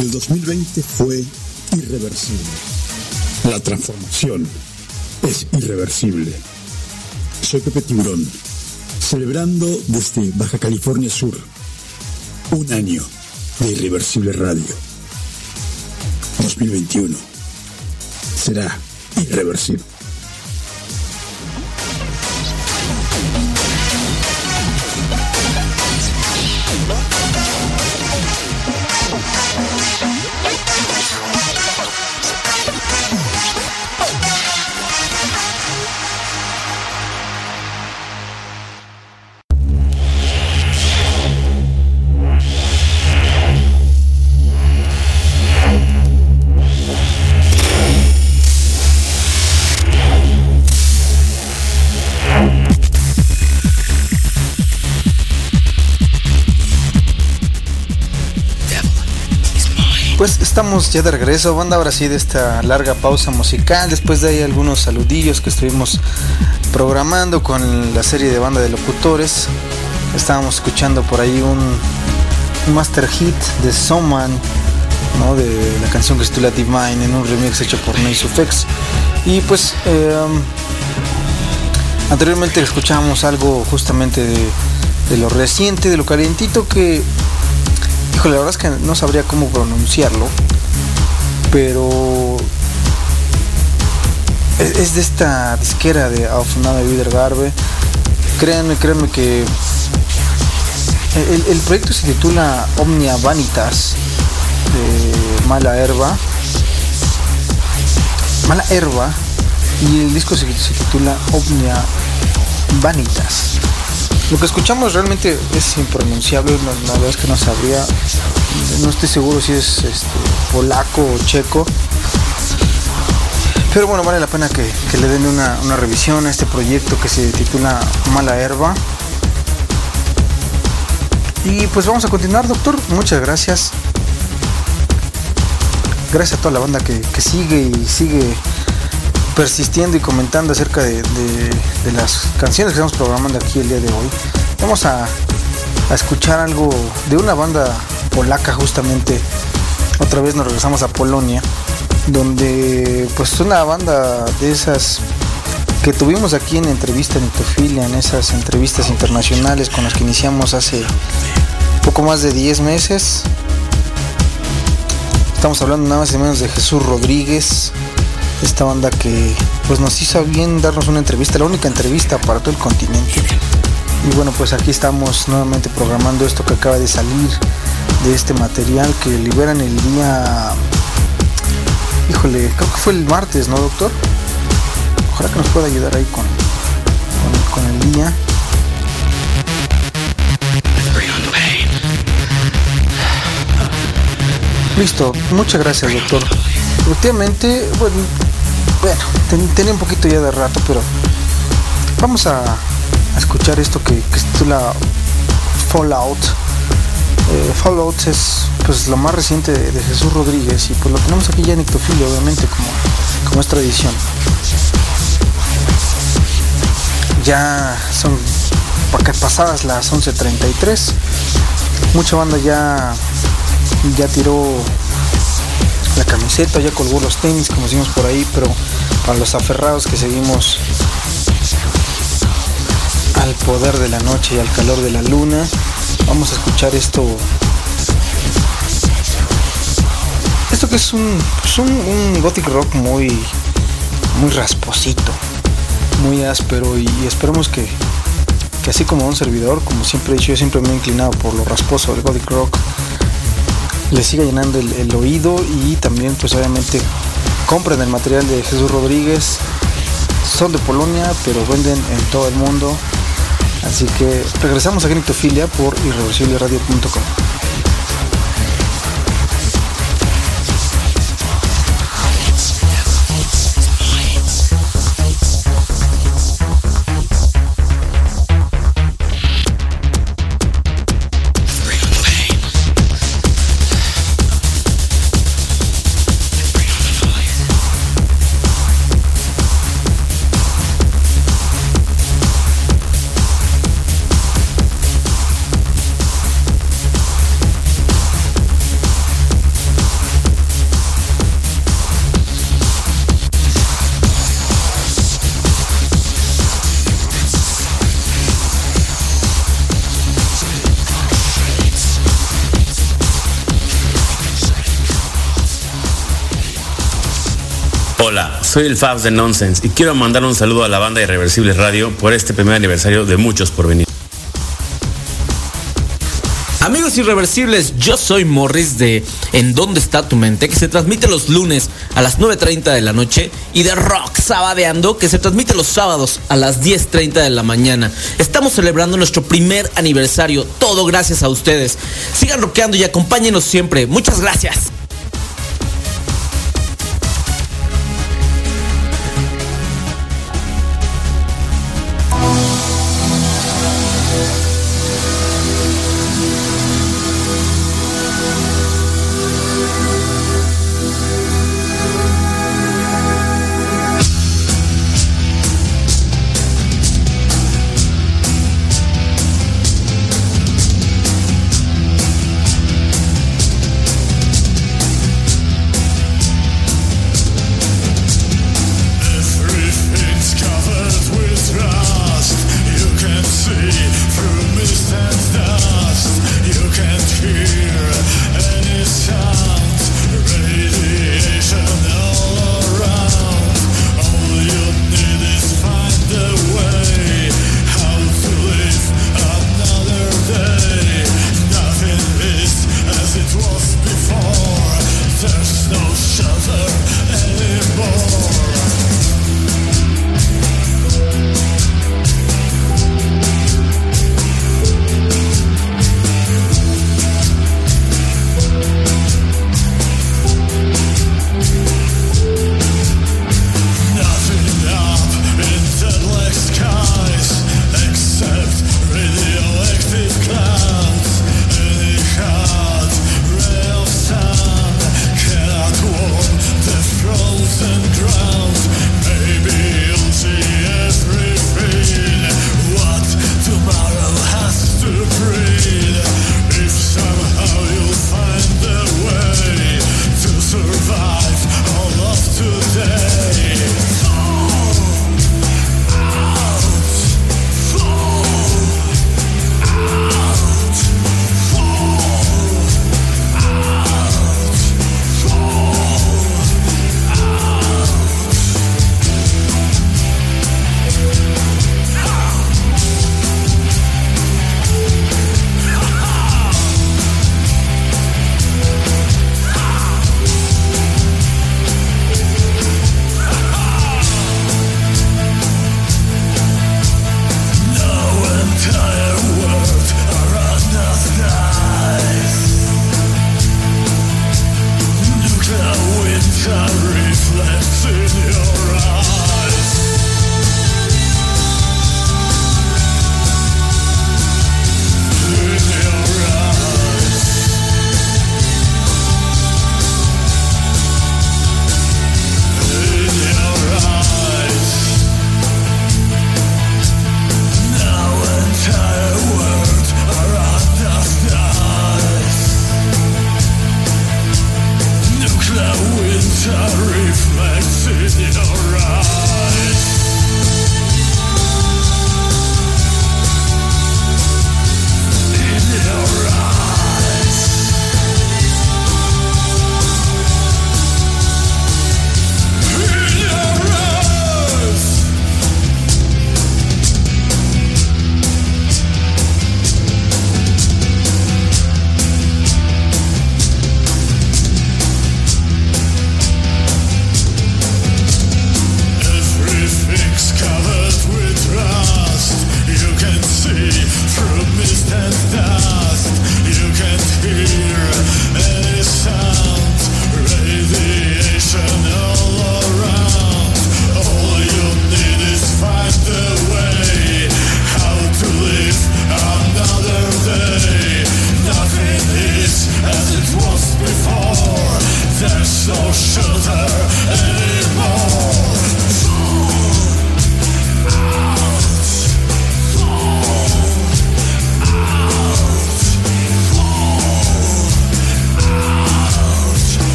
El 2020 fue irreversible. La transformación es irreversible. Soy Pepe Tiburón, celebrando desde Baja California Sur un año de Irreversible Radio. 2021 será irreversible. Ya de regreso, banda, ahora sí de esta larga pausa musical. Después de ahí algunos saludillos que estuvimos programando con la serie de banda de locutores. Estábamos escuchando por ahí un, master hit de Soman, ¿no? de la canción que se titula Divine en un remix hecho por Neisufex. Y pues eh, anteriormente escuchábamos algo justamente de, de lo reciente, de lo calientito que Híjole, la verdad es que no sabría cómo pronunciarlo, pero es, de esta disquera de Auf Name Wiedergarbe. Créanme, créanme que el, el, proyecto se titula Omnia Vanitas de Mala Herba. Mala Herba y el disco se, se titula Omnia Vanitas. Lo que escuchamos realmente es impronunciable, la, verdad es que no sabría, no estoy seguro si es este, polaco o checo. Pero bueno, vale la pena que, le den una, revisión a este proyecto que se titula Mala Herba. Y pues vamos a continuar, doctor. Muchas gracias. Gracias a toda la banda que sigue y sigue persistiendo y comentando acerca de, las canciones que estamos programando aquí el día de hoy. Vamos a, a, escuchar algo de una banda polaca justamente. Otra vez nos regresamos a Polonia, donde pues una banda de esas que tuvimos aquí en entrevista en Itofilia, en esas entrevistas internacionales con las que iniciamos hace poco más de 10 meses. Estamos hablando nada más y menos de Jesús Rodríguez, esta banda que pues nos hizo bien darnos una entrevista, la única entrevista para todo el continente. Y bueno, pues aquí estamos nuevamente programando esto que acaba de salir de este material que liberan el día, híjole, creo que fue el martes, ¿no, doctor? Ojalá que nos pueda ayudar ahí con, con, el día. Listo, muchas gracias, doctor. Últimamente, bueno, bueno, ten, tenía un poquito ya de rato, pero vamos a, escuchar esto que, que se titula Fallout. Eh, Fallout es pues lo más reciente de, Jesús Rodríguez y pues lo tenemos aquí ya en Ictofilia, obviamente, como, como es tradición. Ya son pasadas las 11.33. Mucha banda ya, ya tiró la camiseta, ya colgó los tenis, como decimos por ahí, pero para los aferrados que seguimos al poder de la noche y al calor de la luna, vamos a escuchar esto. Esto que es un, pues un, gothic rock muy, muy rasposito, muy áspero y esperemos que, que así como un servidor, como siempre he dicho, yo siempre me he inclinado por lo rasposo del gothic rock le siga llenando el, el, oído y también pues obviamente compren el material de Jesús Rodríguez. Son de Polonia pero venden en todo el mundo. Así que regresamos a Gnitofilia por irreversibleradio.com soy el Fabs de Nonsense y quiero mandar un saludo a la banda Irreversible Radio por este primer aniversario de muchos por venir. Amigos irreversibles, yo soy Morris de En dónde está tu mente, que se transmite los lunes a las 9.30 de la noche, y de Rock Sabadeando, que se transmite los sábados a las 10.30 de la mañana. Estamos celebrando nuestro primer aniversario, todo gracias a ustedes. Sigan rockeando y acompáñenos siempre. Muchas gracias.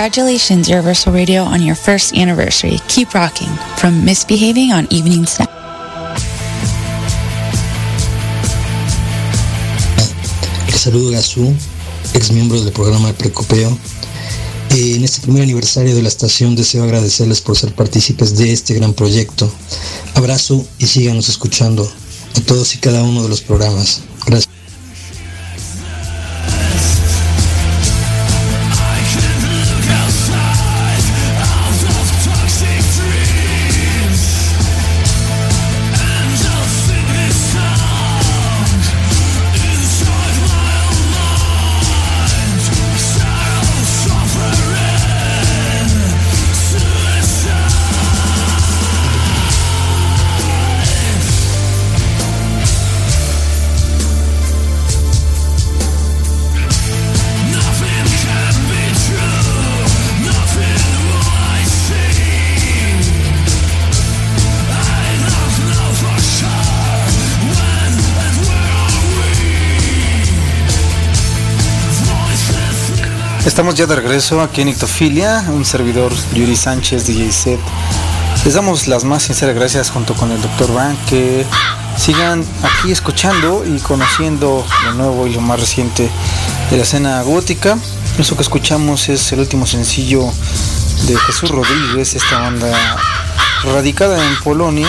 Congratulations, Universal Radio, on your first anniversary. Keep rocking. From Misbehaving on Evening Snack. Les saludo Gazú, ex miembro del programa de Precopeo. Eh, en este primer aniversario de la estación deseo agradecerles por ser partícipes de este gran proyecto. Abrazo y síganos escuchando a todos y cada uno de los programas. Gracias. Estamos ya de regreso aquí en Ictofilia, un servidor Yuri Sánchez, DJ Set. Les damos las más sinceras gracias junto con el Dr. Van que sigan aquí escuchando y conociendo lo nuevo y lo más reciente de la escena gótica. Eso que escuchamos es el último sencillo de Jesús Rodríguez, esta banda radicada en Polonia,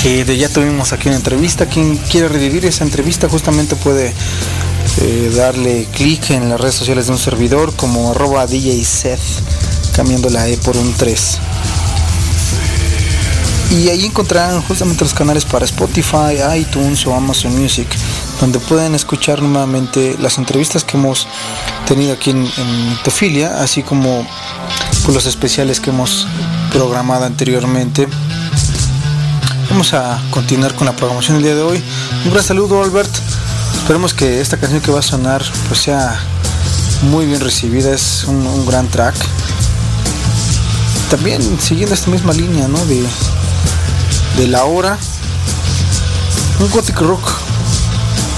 que de ya tuvimos aquí una entrevista. Quien quiere revivir esa entrevista justamente puede eh, darle clic en las redes sociales de un servidor como arroba DJ Seth, cambiando la E por un 3. Y ahí encontrarán justamente los canales para Spotify, iTunes o Amazon Music, donde pueden escuchar nuevamente las entrevistas que hemos tenido aquí en, en Tofilia, así como pues, los especiales que hemos programado anteriormente. Vamos a continuar con la programación del día de hoy. Un gran saludo, Albert. Esperemos que esta canción que va a sonar pues sea muy bien recibida, es un, gran track. También siguiendo esta misma línea, ¿no? De, de la hora. Un gothic rock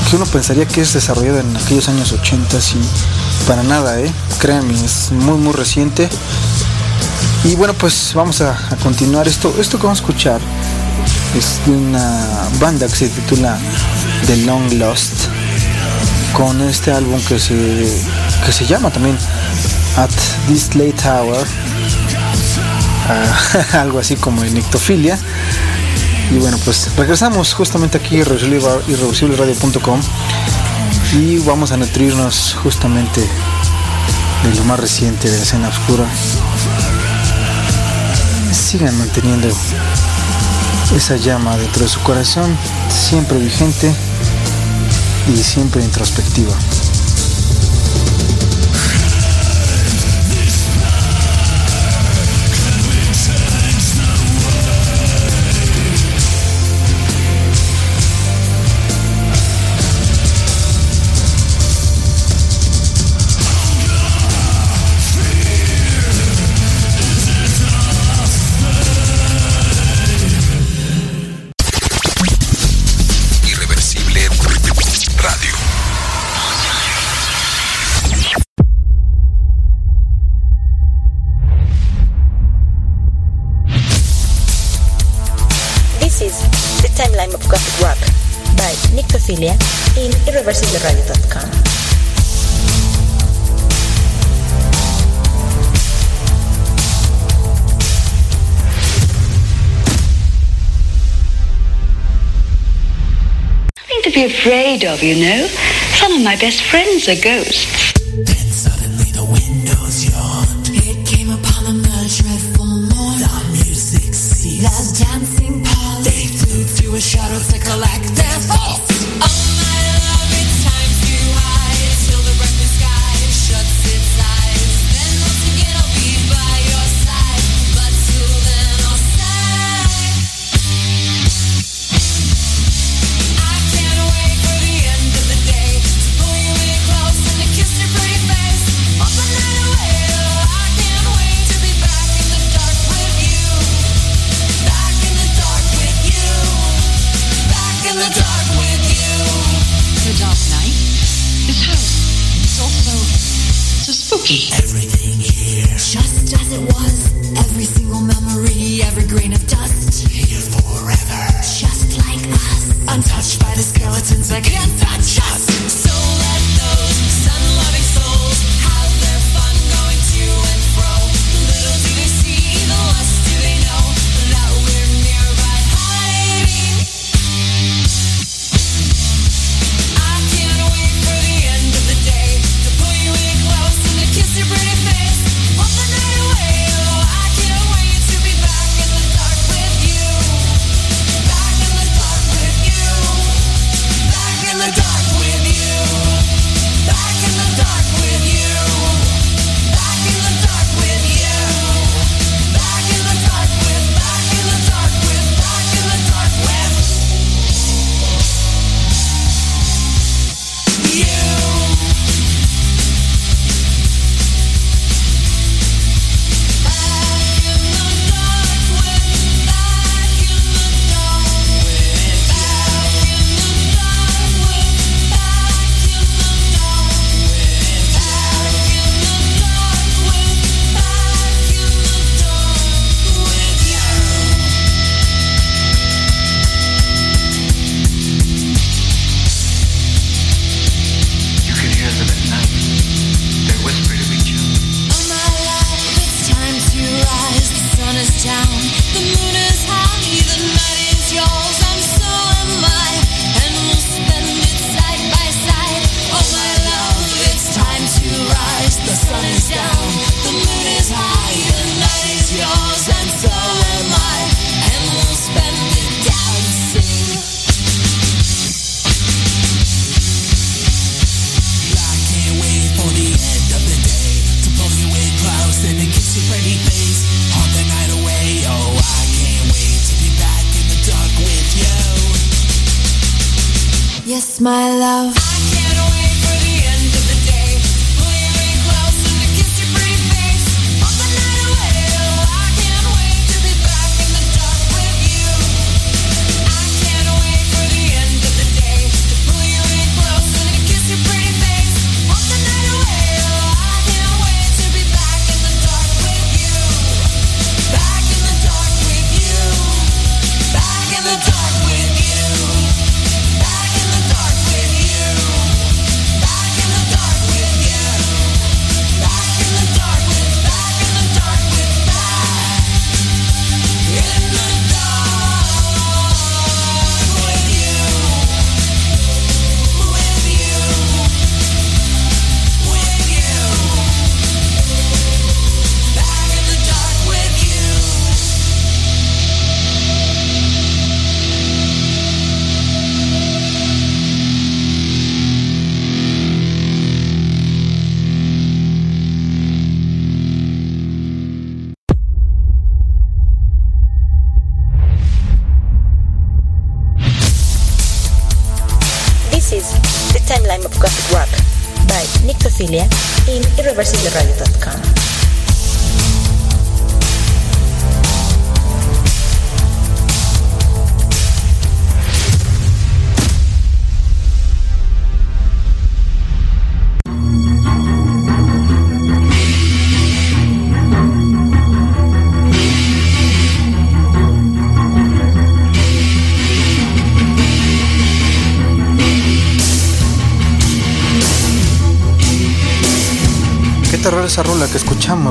que uno pensaría que es desarrollado en aquellos años 80 y para nada, ¿eh? Créanme, es muy muy reciente. Y bueno, pues vamos a, a continuar esto. Esto que vamos a escuchar es de una banda que se titula The Long Lost con este álbum que se que se llama también At This Late Hour. Uh, [laughs] algo así como Nictofilia. Y bueno pues regresamos justamente aquí a irreversibleradio.com y vamos a nutrirnos justamente de lo más reciente de la escena oscura. Sigan manteniendo esa llama dentro de su corazón, siempre vigente y siempre introspectiva. You know. Some of my best friends are ghosts.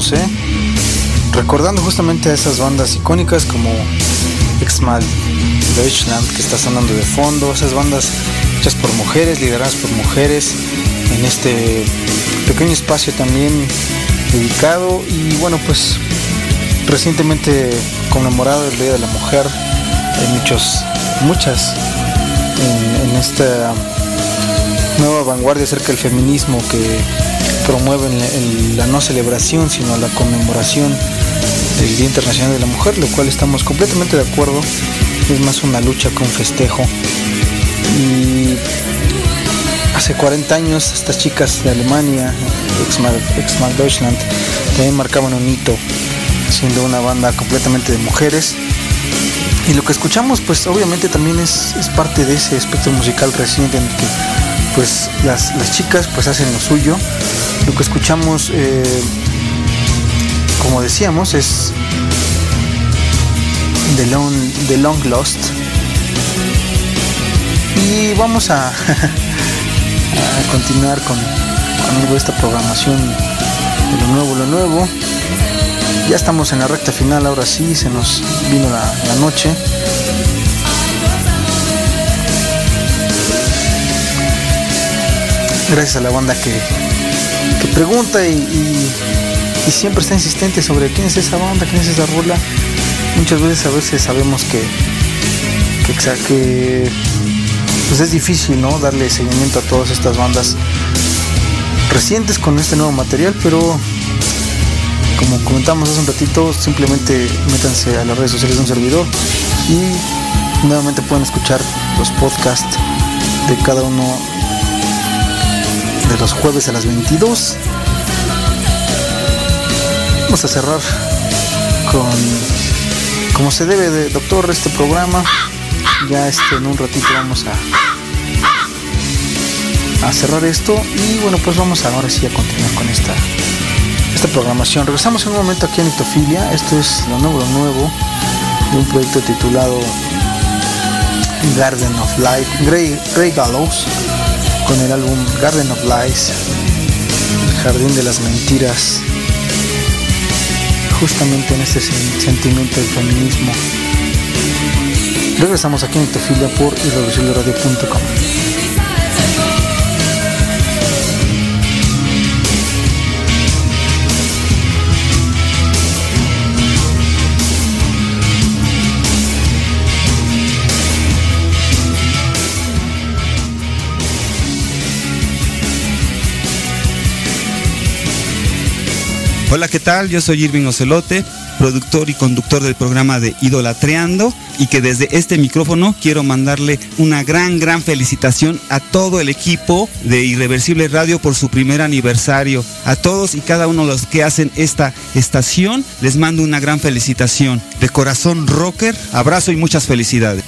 ¿eh? Recordando justamente a esas bandas icónicas como Exmal Deutschland, que está sonando de fondo, esas bandas hechas por mujeres, lideradas por mujeres, en este pequeño espacio también dedicado. Y bueno, pues recientemente conmemorado el Día de la Mujer, hay muchos, muchas en esta nueva vanguardia acerca del feminismo que promueven la, no celebración, sino la conmemoración del Día Internacional de la Mujer, lo cual estamos completamente de acuerdo. Es más una lucha que un festejo. Y hace 40 años estas chicas de Alemania, ex Deutschland, también marcaban un hito, siendo una banda completamente de mujeres. Y lo que escuchamos, pues obviamente también es, parte de ese espectro musical reciente en el que pues las, las chicas pues hacen lo suyo, lo que escuchamos, eh, como decíamos, es The Long, The Long Lost. Y vamos a, [laughs] a continuar con, con esta programación de lo nuevo, lo nuevo. Ya estamos en la recta final, ahora sí, se nos vino la noche. Gracias a la banda que, pregunta y, siempre está insistente sobre quién es esa banda, quién es esa rola. Muchas veces a veces sabemos que, que, que pues es difícil ¿no? darle seguimiento a todas estas bandas recientes con este nuevo material, pero como comentamos hace un ratito, simplemente métanse a las redes sociales de un servidor y nuevamente pueden escuchar los podcasts de cada uno los jueves a las 22. Vamos a cerrar con como se debe de doctor este programa. Ya este en un ratito vamos a a cerrar esto y bueno pues vamos ahora sí a continuar con esta esta programación. Regresamos en un momento aquí a Nictofilia. Esto es lo nuevo, lo nuevo de un proyecto titulado Garden of Light, Grey, Grey Gallows, con el álbum Garden of Lies, el jardín de las mentiras, justamente en este sen- sentimiento del feminismo. Regresamos aquí en Nictofilia por irreversibleradio.com. Hola, ¿qué tal? Yo soy Irving Ocelote, productor y conductor del programa de Idolatreando y que desde este micrófono quiero mandarle una gran, gran felicitación a todo el equipo de Irreversible Radio por su primer aniversario. A todos y cada uno de los que hacen esta estación les mando una gran felicitación. De corazón rocker, abrazo y muchas felicidades.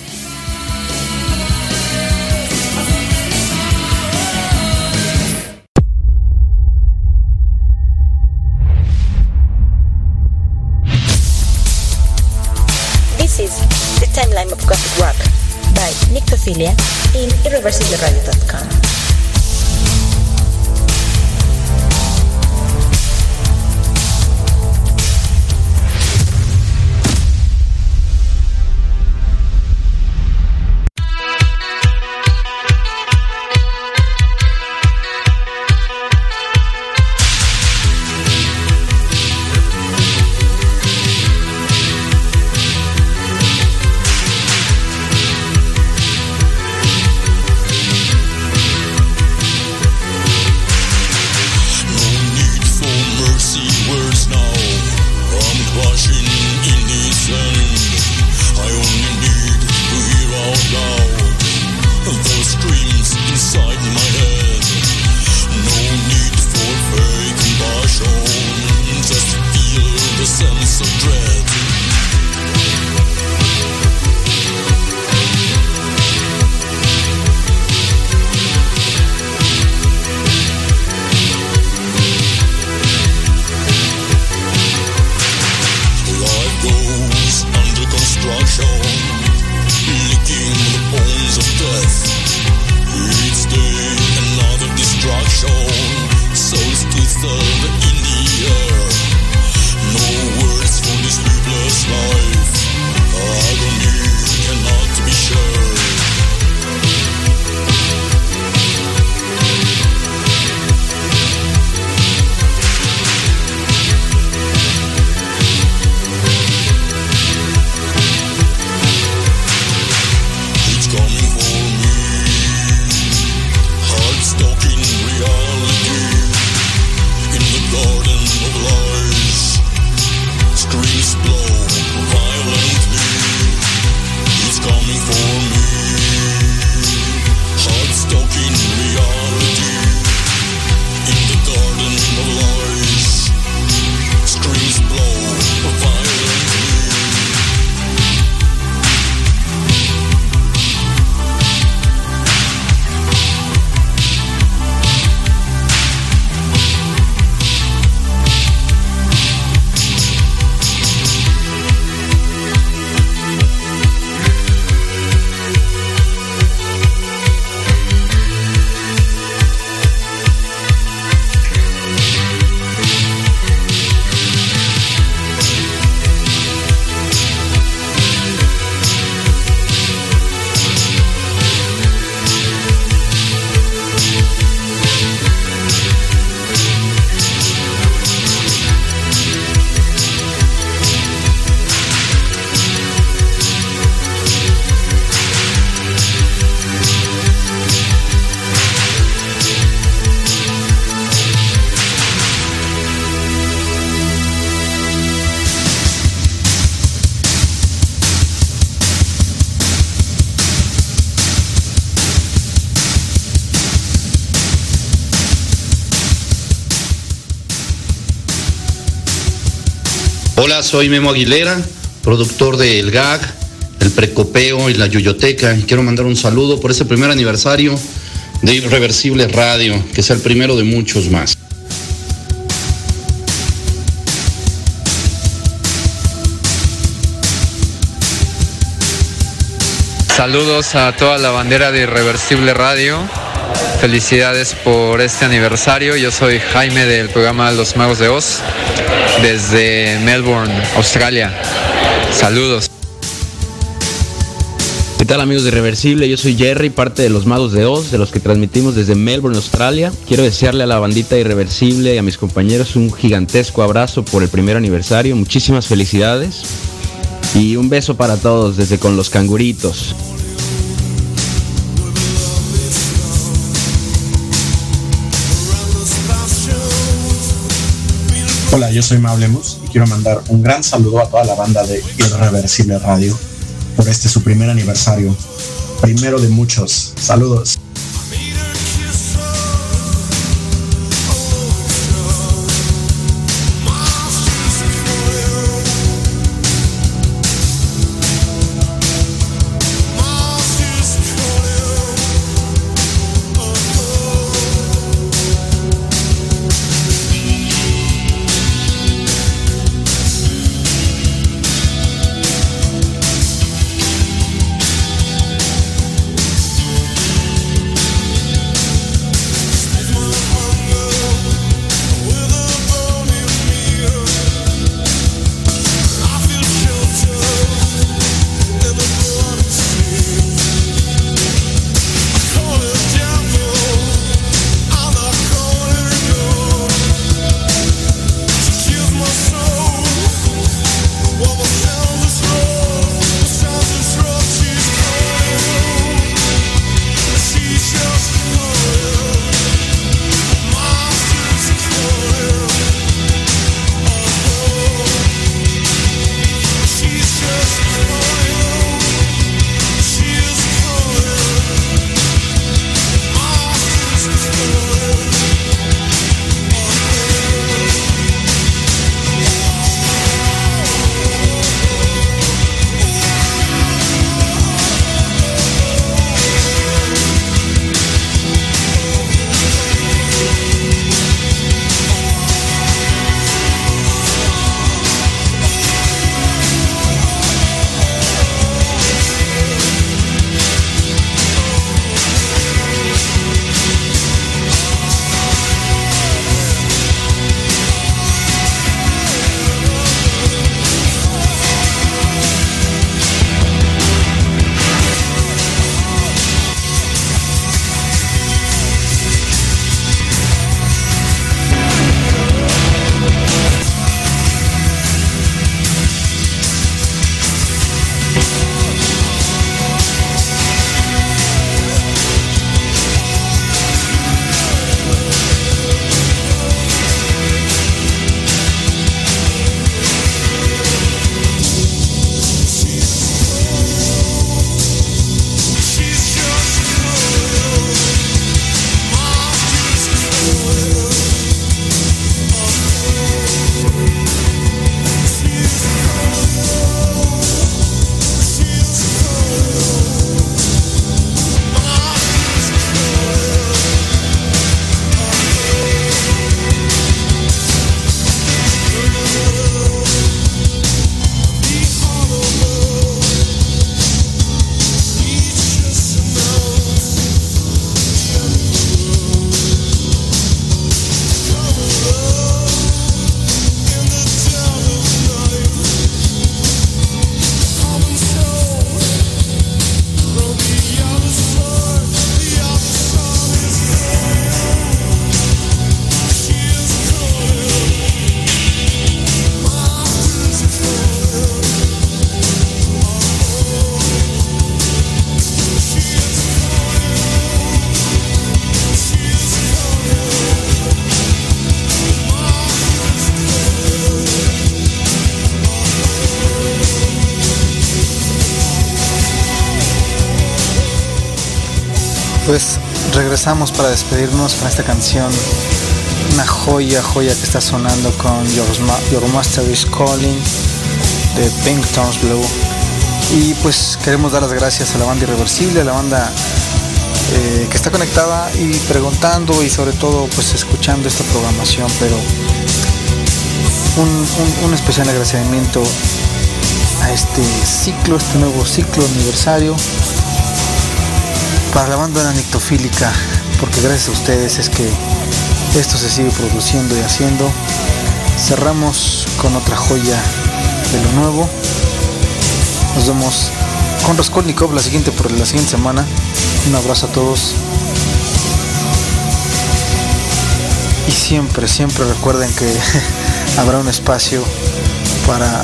Soy Memo Aguilera, productor de El GAG, El Precopeo y La Yuyoteca. Y quiero mandar un saludo por ese primer aniversario de Irreversible Radio, que sea el primero de muchos más. Saludos a toda la bandera de Irreversible Radio. Felicidades por este aniversario. Yo soy Jaime del programa Los Magos de Oz desde Melbourne, Australia. Saludos. ¿Qué tal amigos de Irreversible? Yo soy Jerry, parte de los Magos de Oz, de los que transmitimos desde Melbourne, Australia. Quiero desearle a la bandita Irreversible y a mis compañeros un gigantesco abrazo por el primer aniversario. Muchísimas felicidades. Y un beso para todos desde con los canguritos. Hola, yo soy Mablemus y quiero mandar un gran saludo a toda la banda de Irreversible Radio por este su primer aniversario. Primero de muchos. Saludos. Regresamos para despedirnos con esta canción una joya, joya que está sonando con Your, Your Master is Calling de Pinkton's Blue. Y pues queremos dar las gracias a la banda Irreversible, a la banda eh, que está conectada y preguntando y sobre todo pues escuchando esta programación, pero un- un especial agradecimiento a este ciclo, este nuevo ciclo aniversario para la banda nictofílica, porque gracias a ustedes es que esto se sigue produciendo y haciendo. Cerramos con otra joya de lo nuevo. Nos vemos con Raskolnikov la siguiente por la siguiente semana. Un abrazo a todos. Y siempre, siempre recuerden que [laughs] habrá un espacio para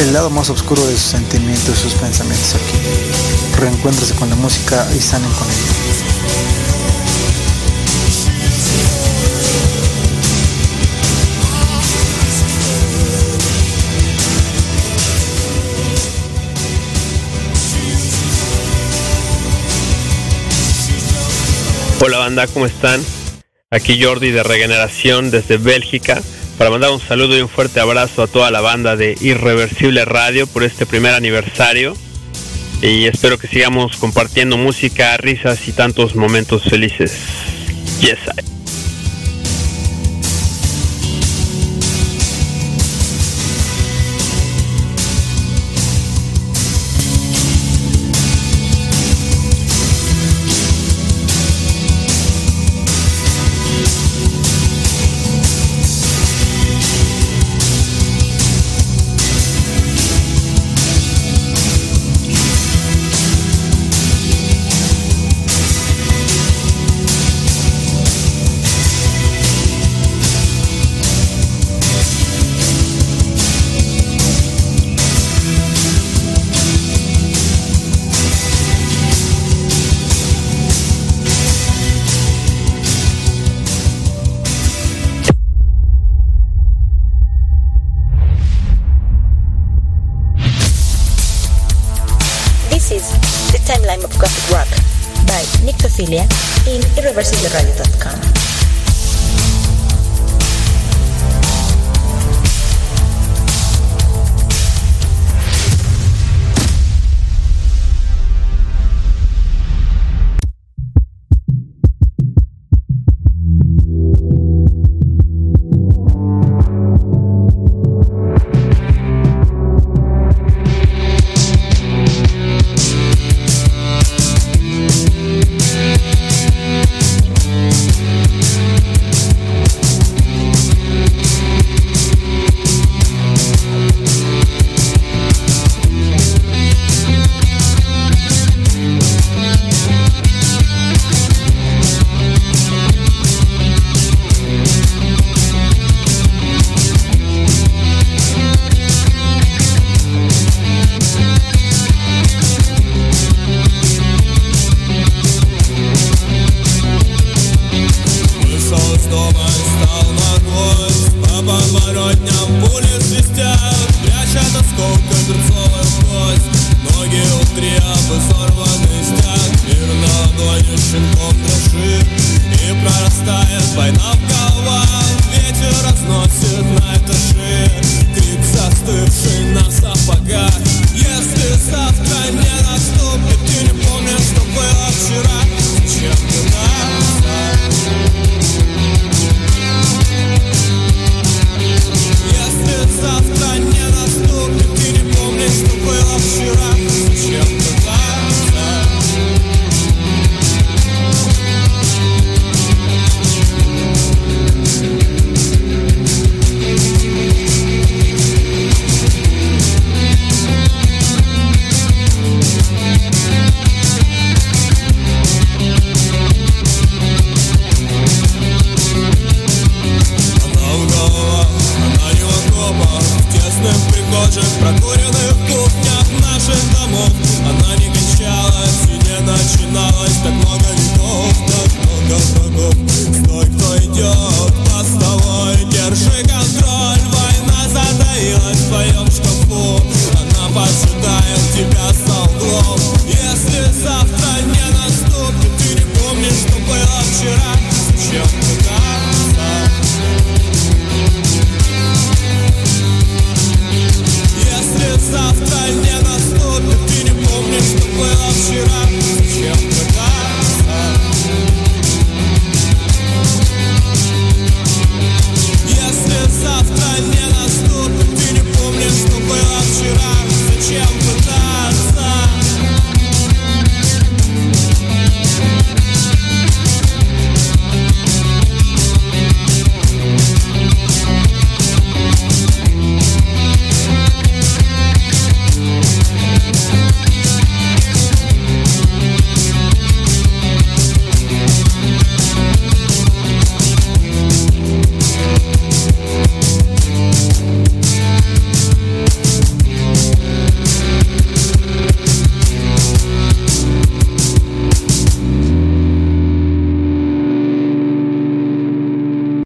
el lado más oscuro de sus sentimientos y sus pensamientos aquí. Reencuéntrese con la música y sanen con ella. Hola banda, ¿cómo están? Aquí Jordi de Regeneración desde Bélgica para mandar un saludo y un fuerte abrazo a toda la banda de Irreversible Radio por este primer aniversario y espero que sigamos compartiendo música, risas y tantos momentos felices. Yes, I. in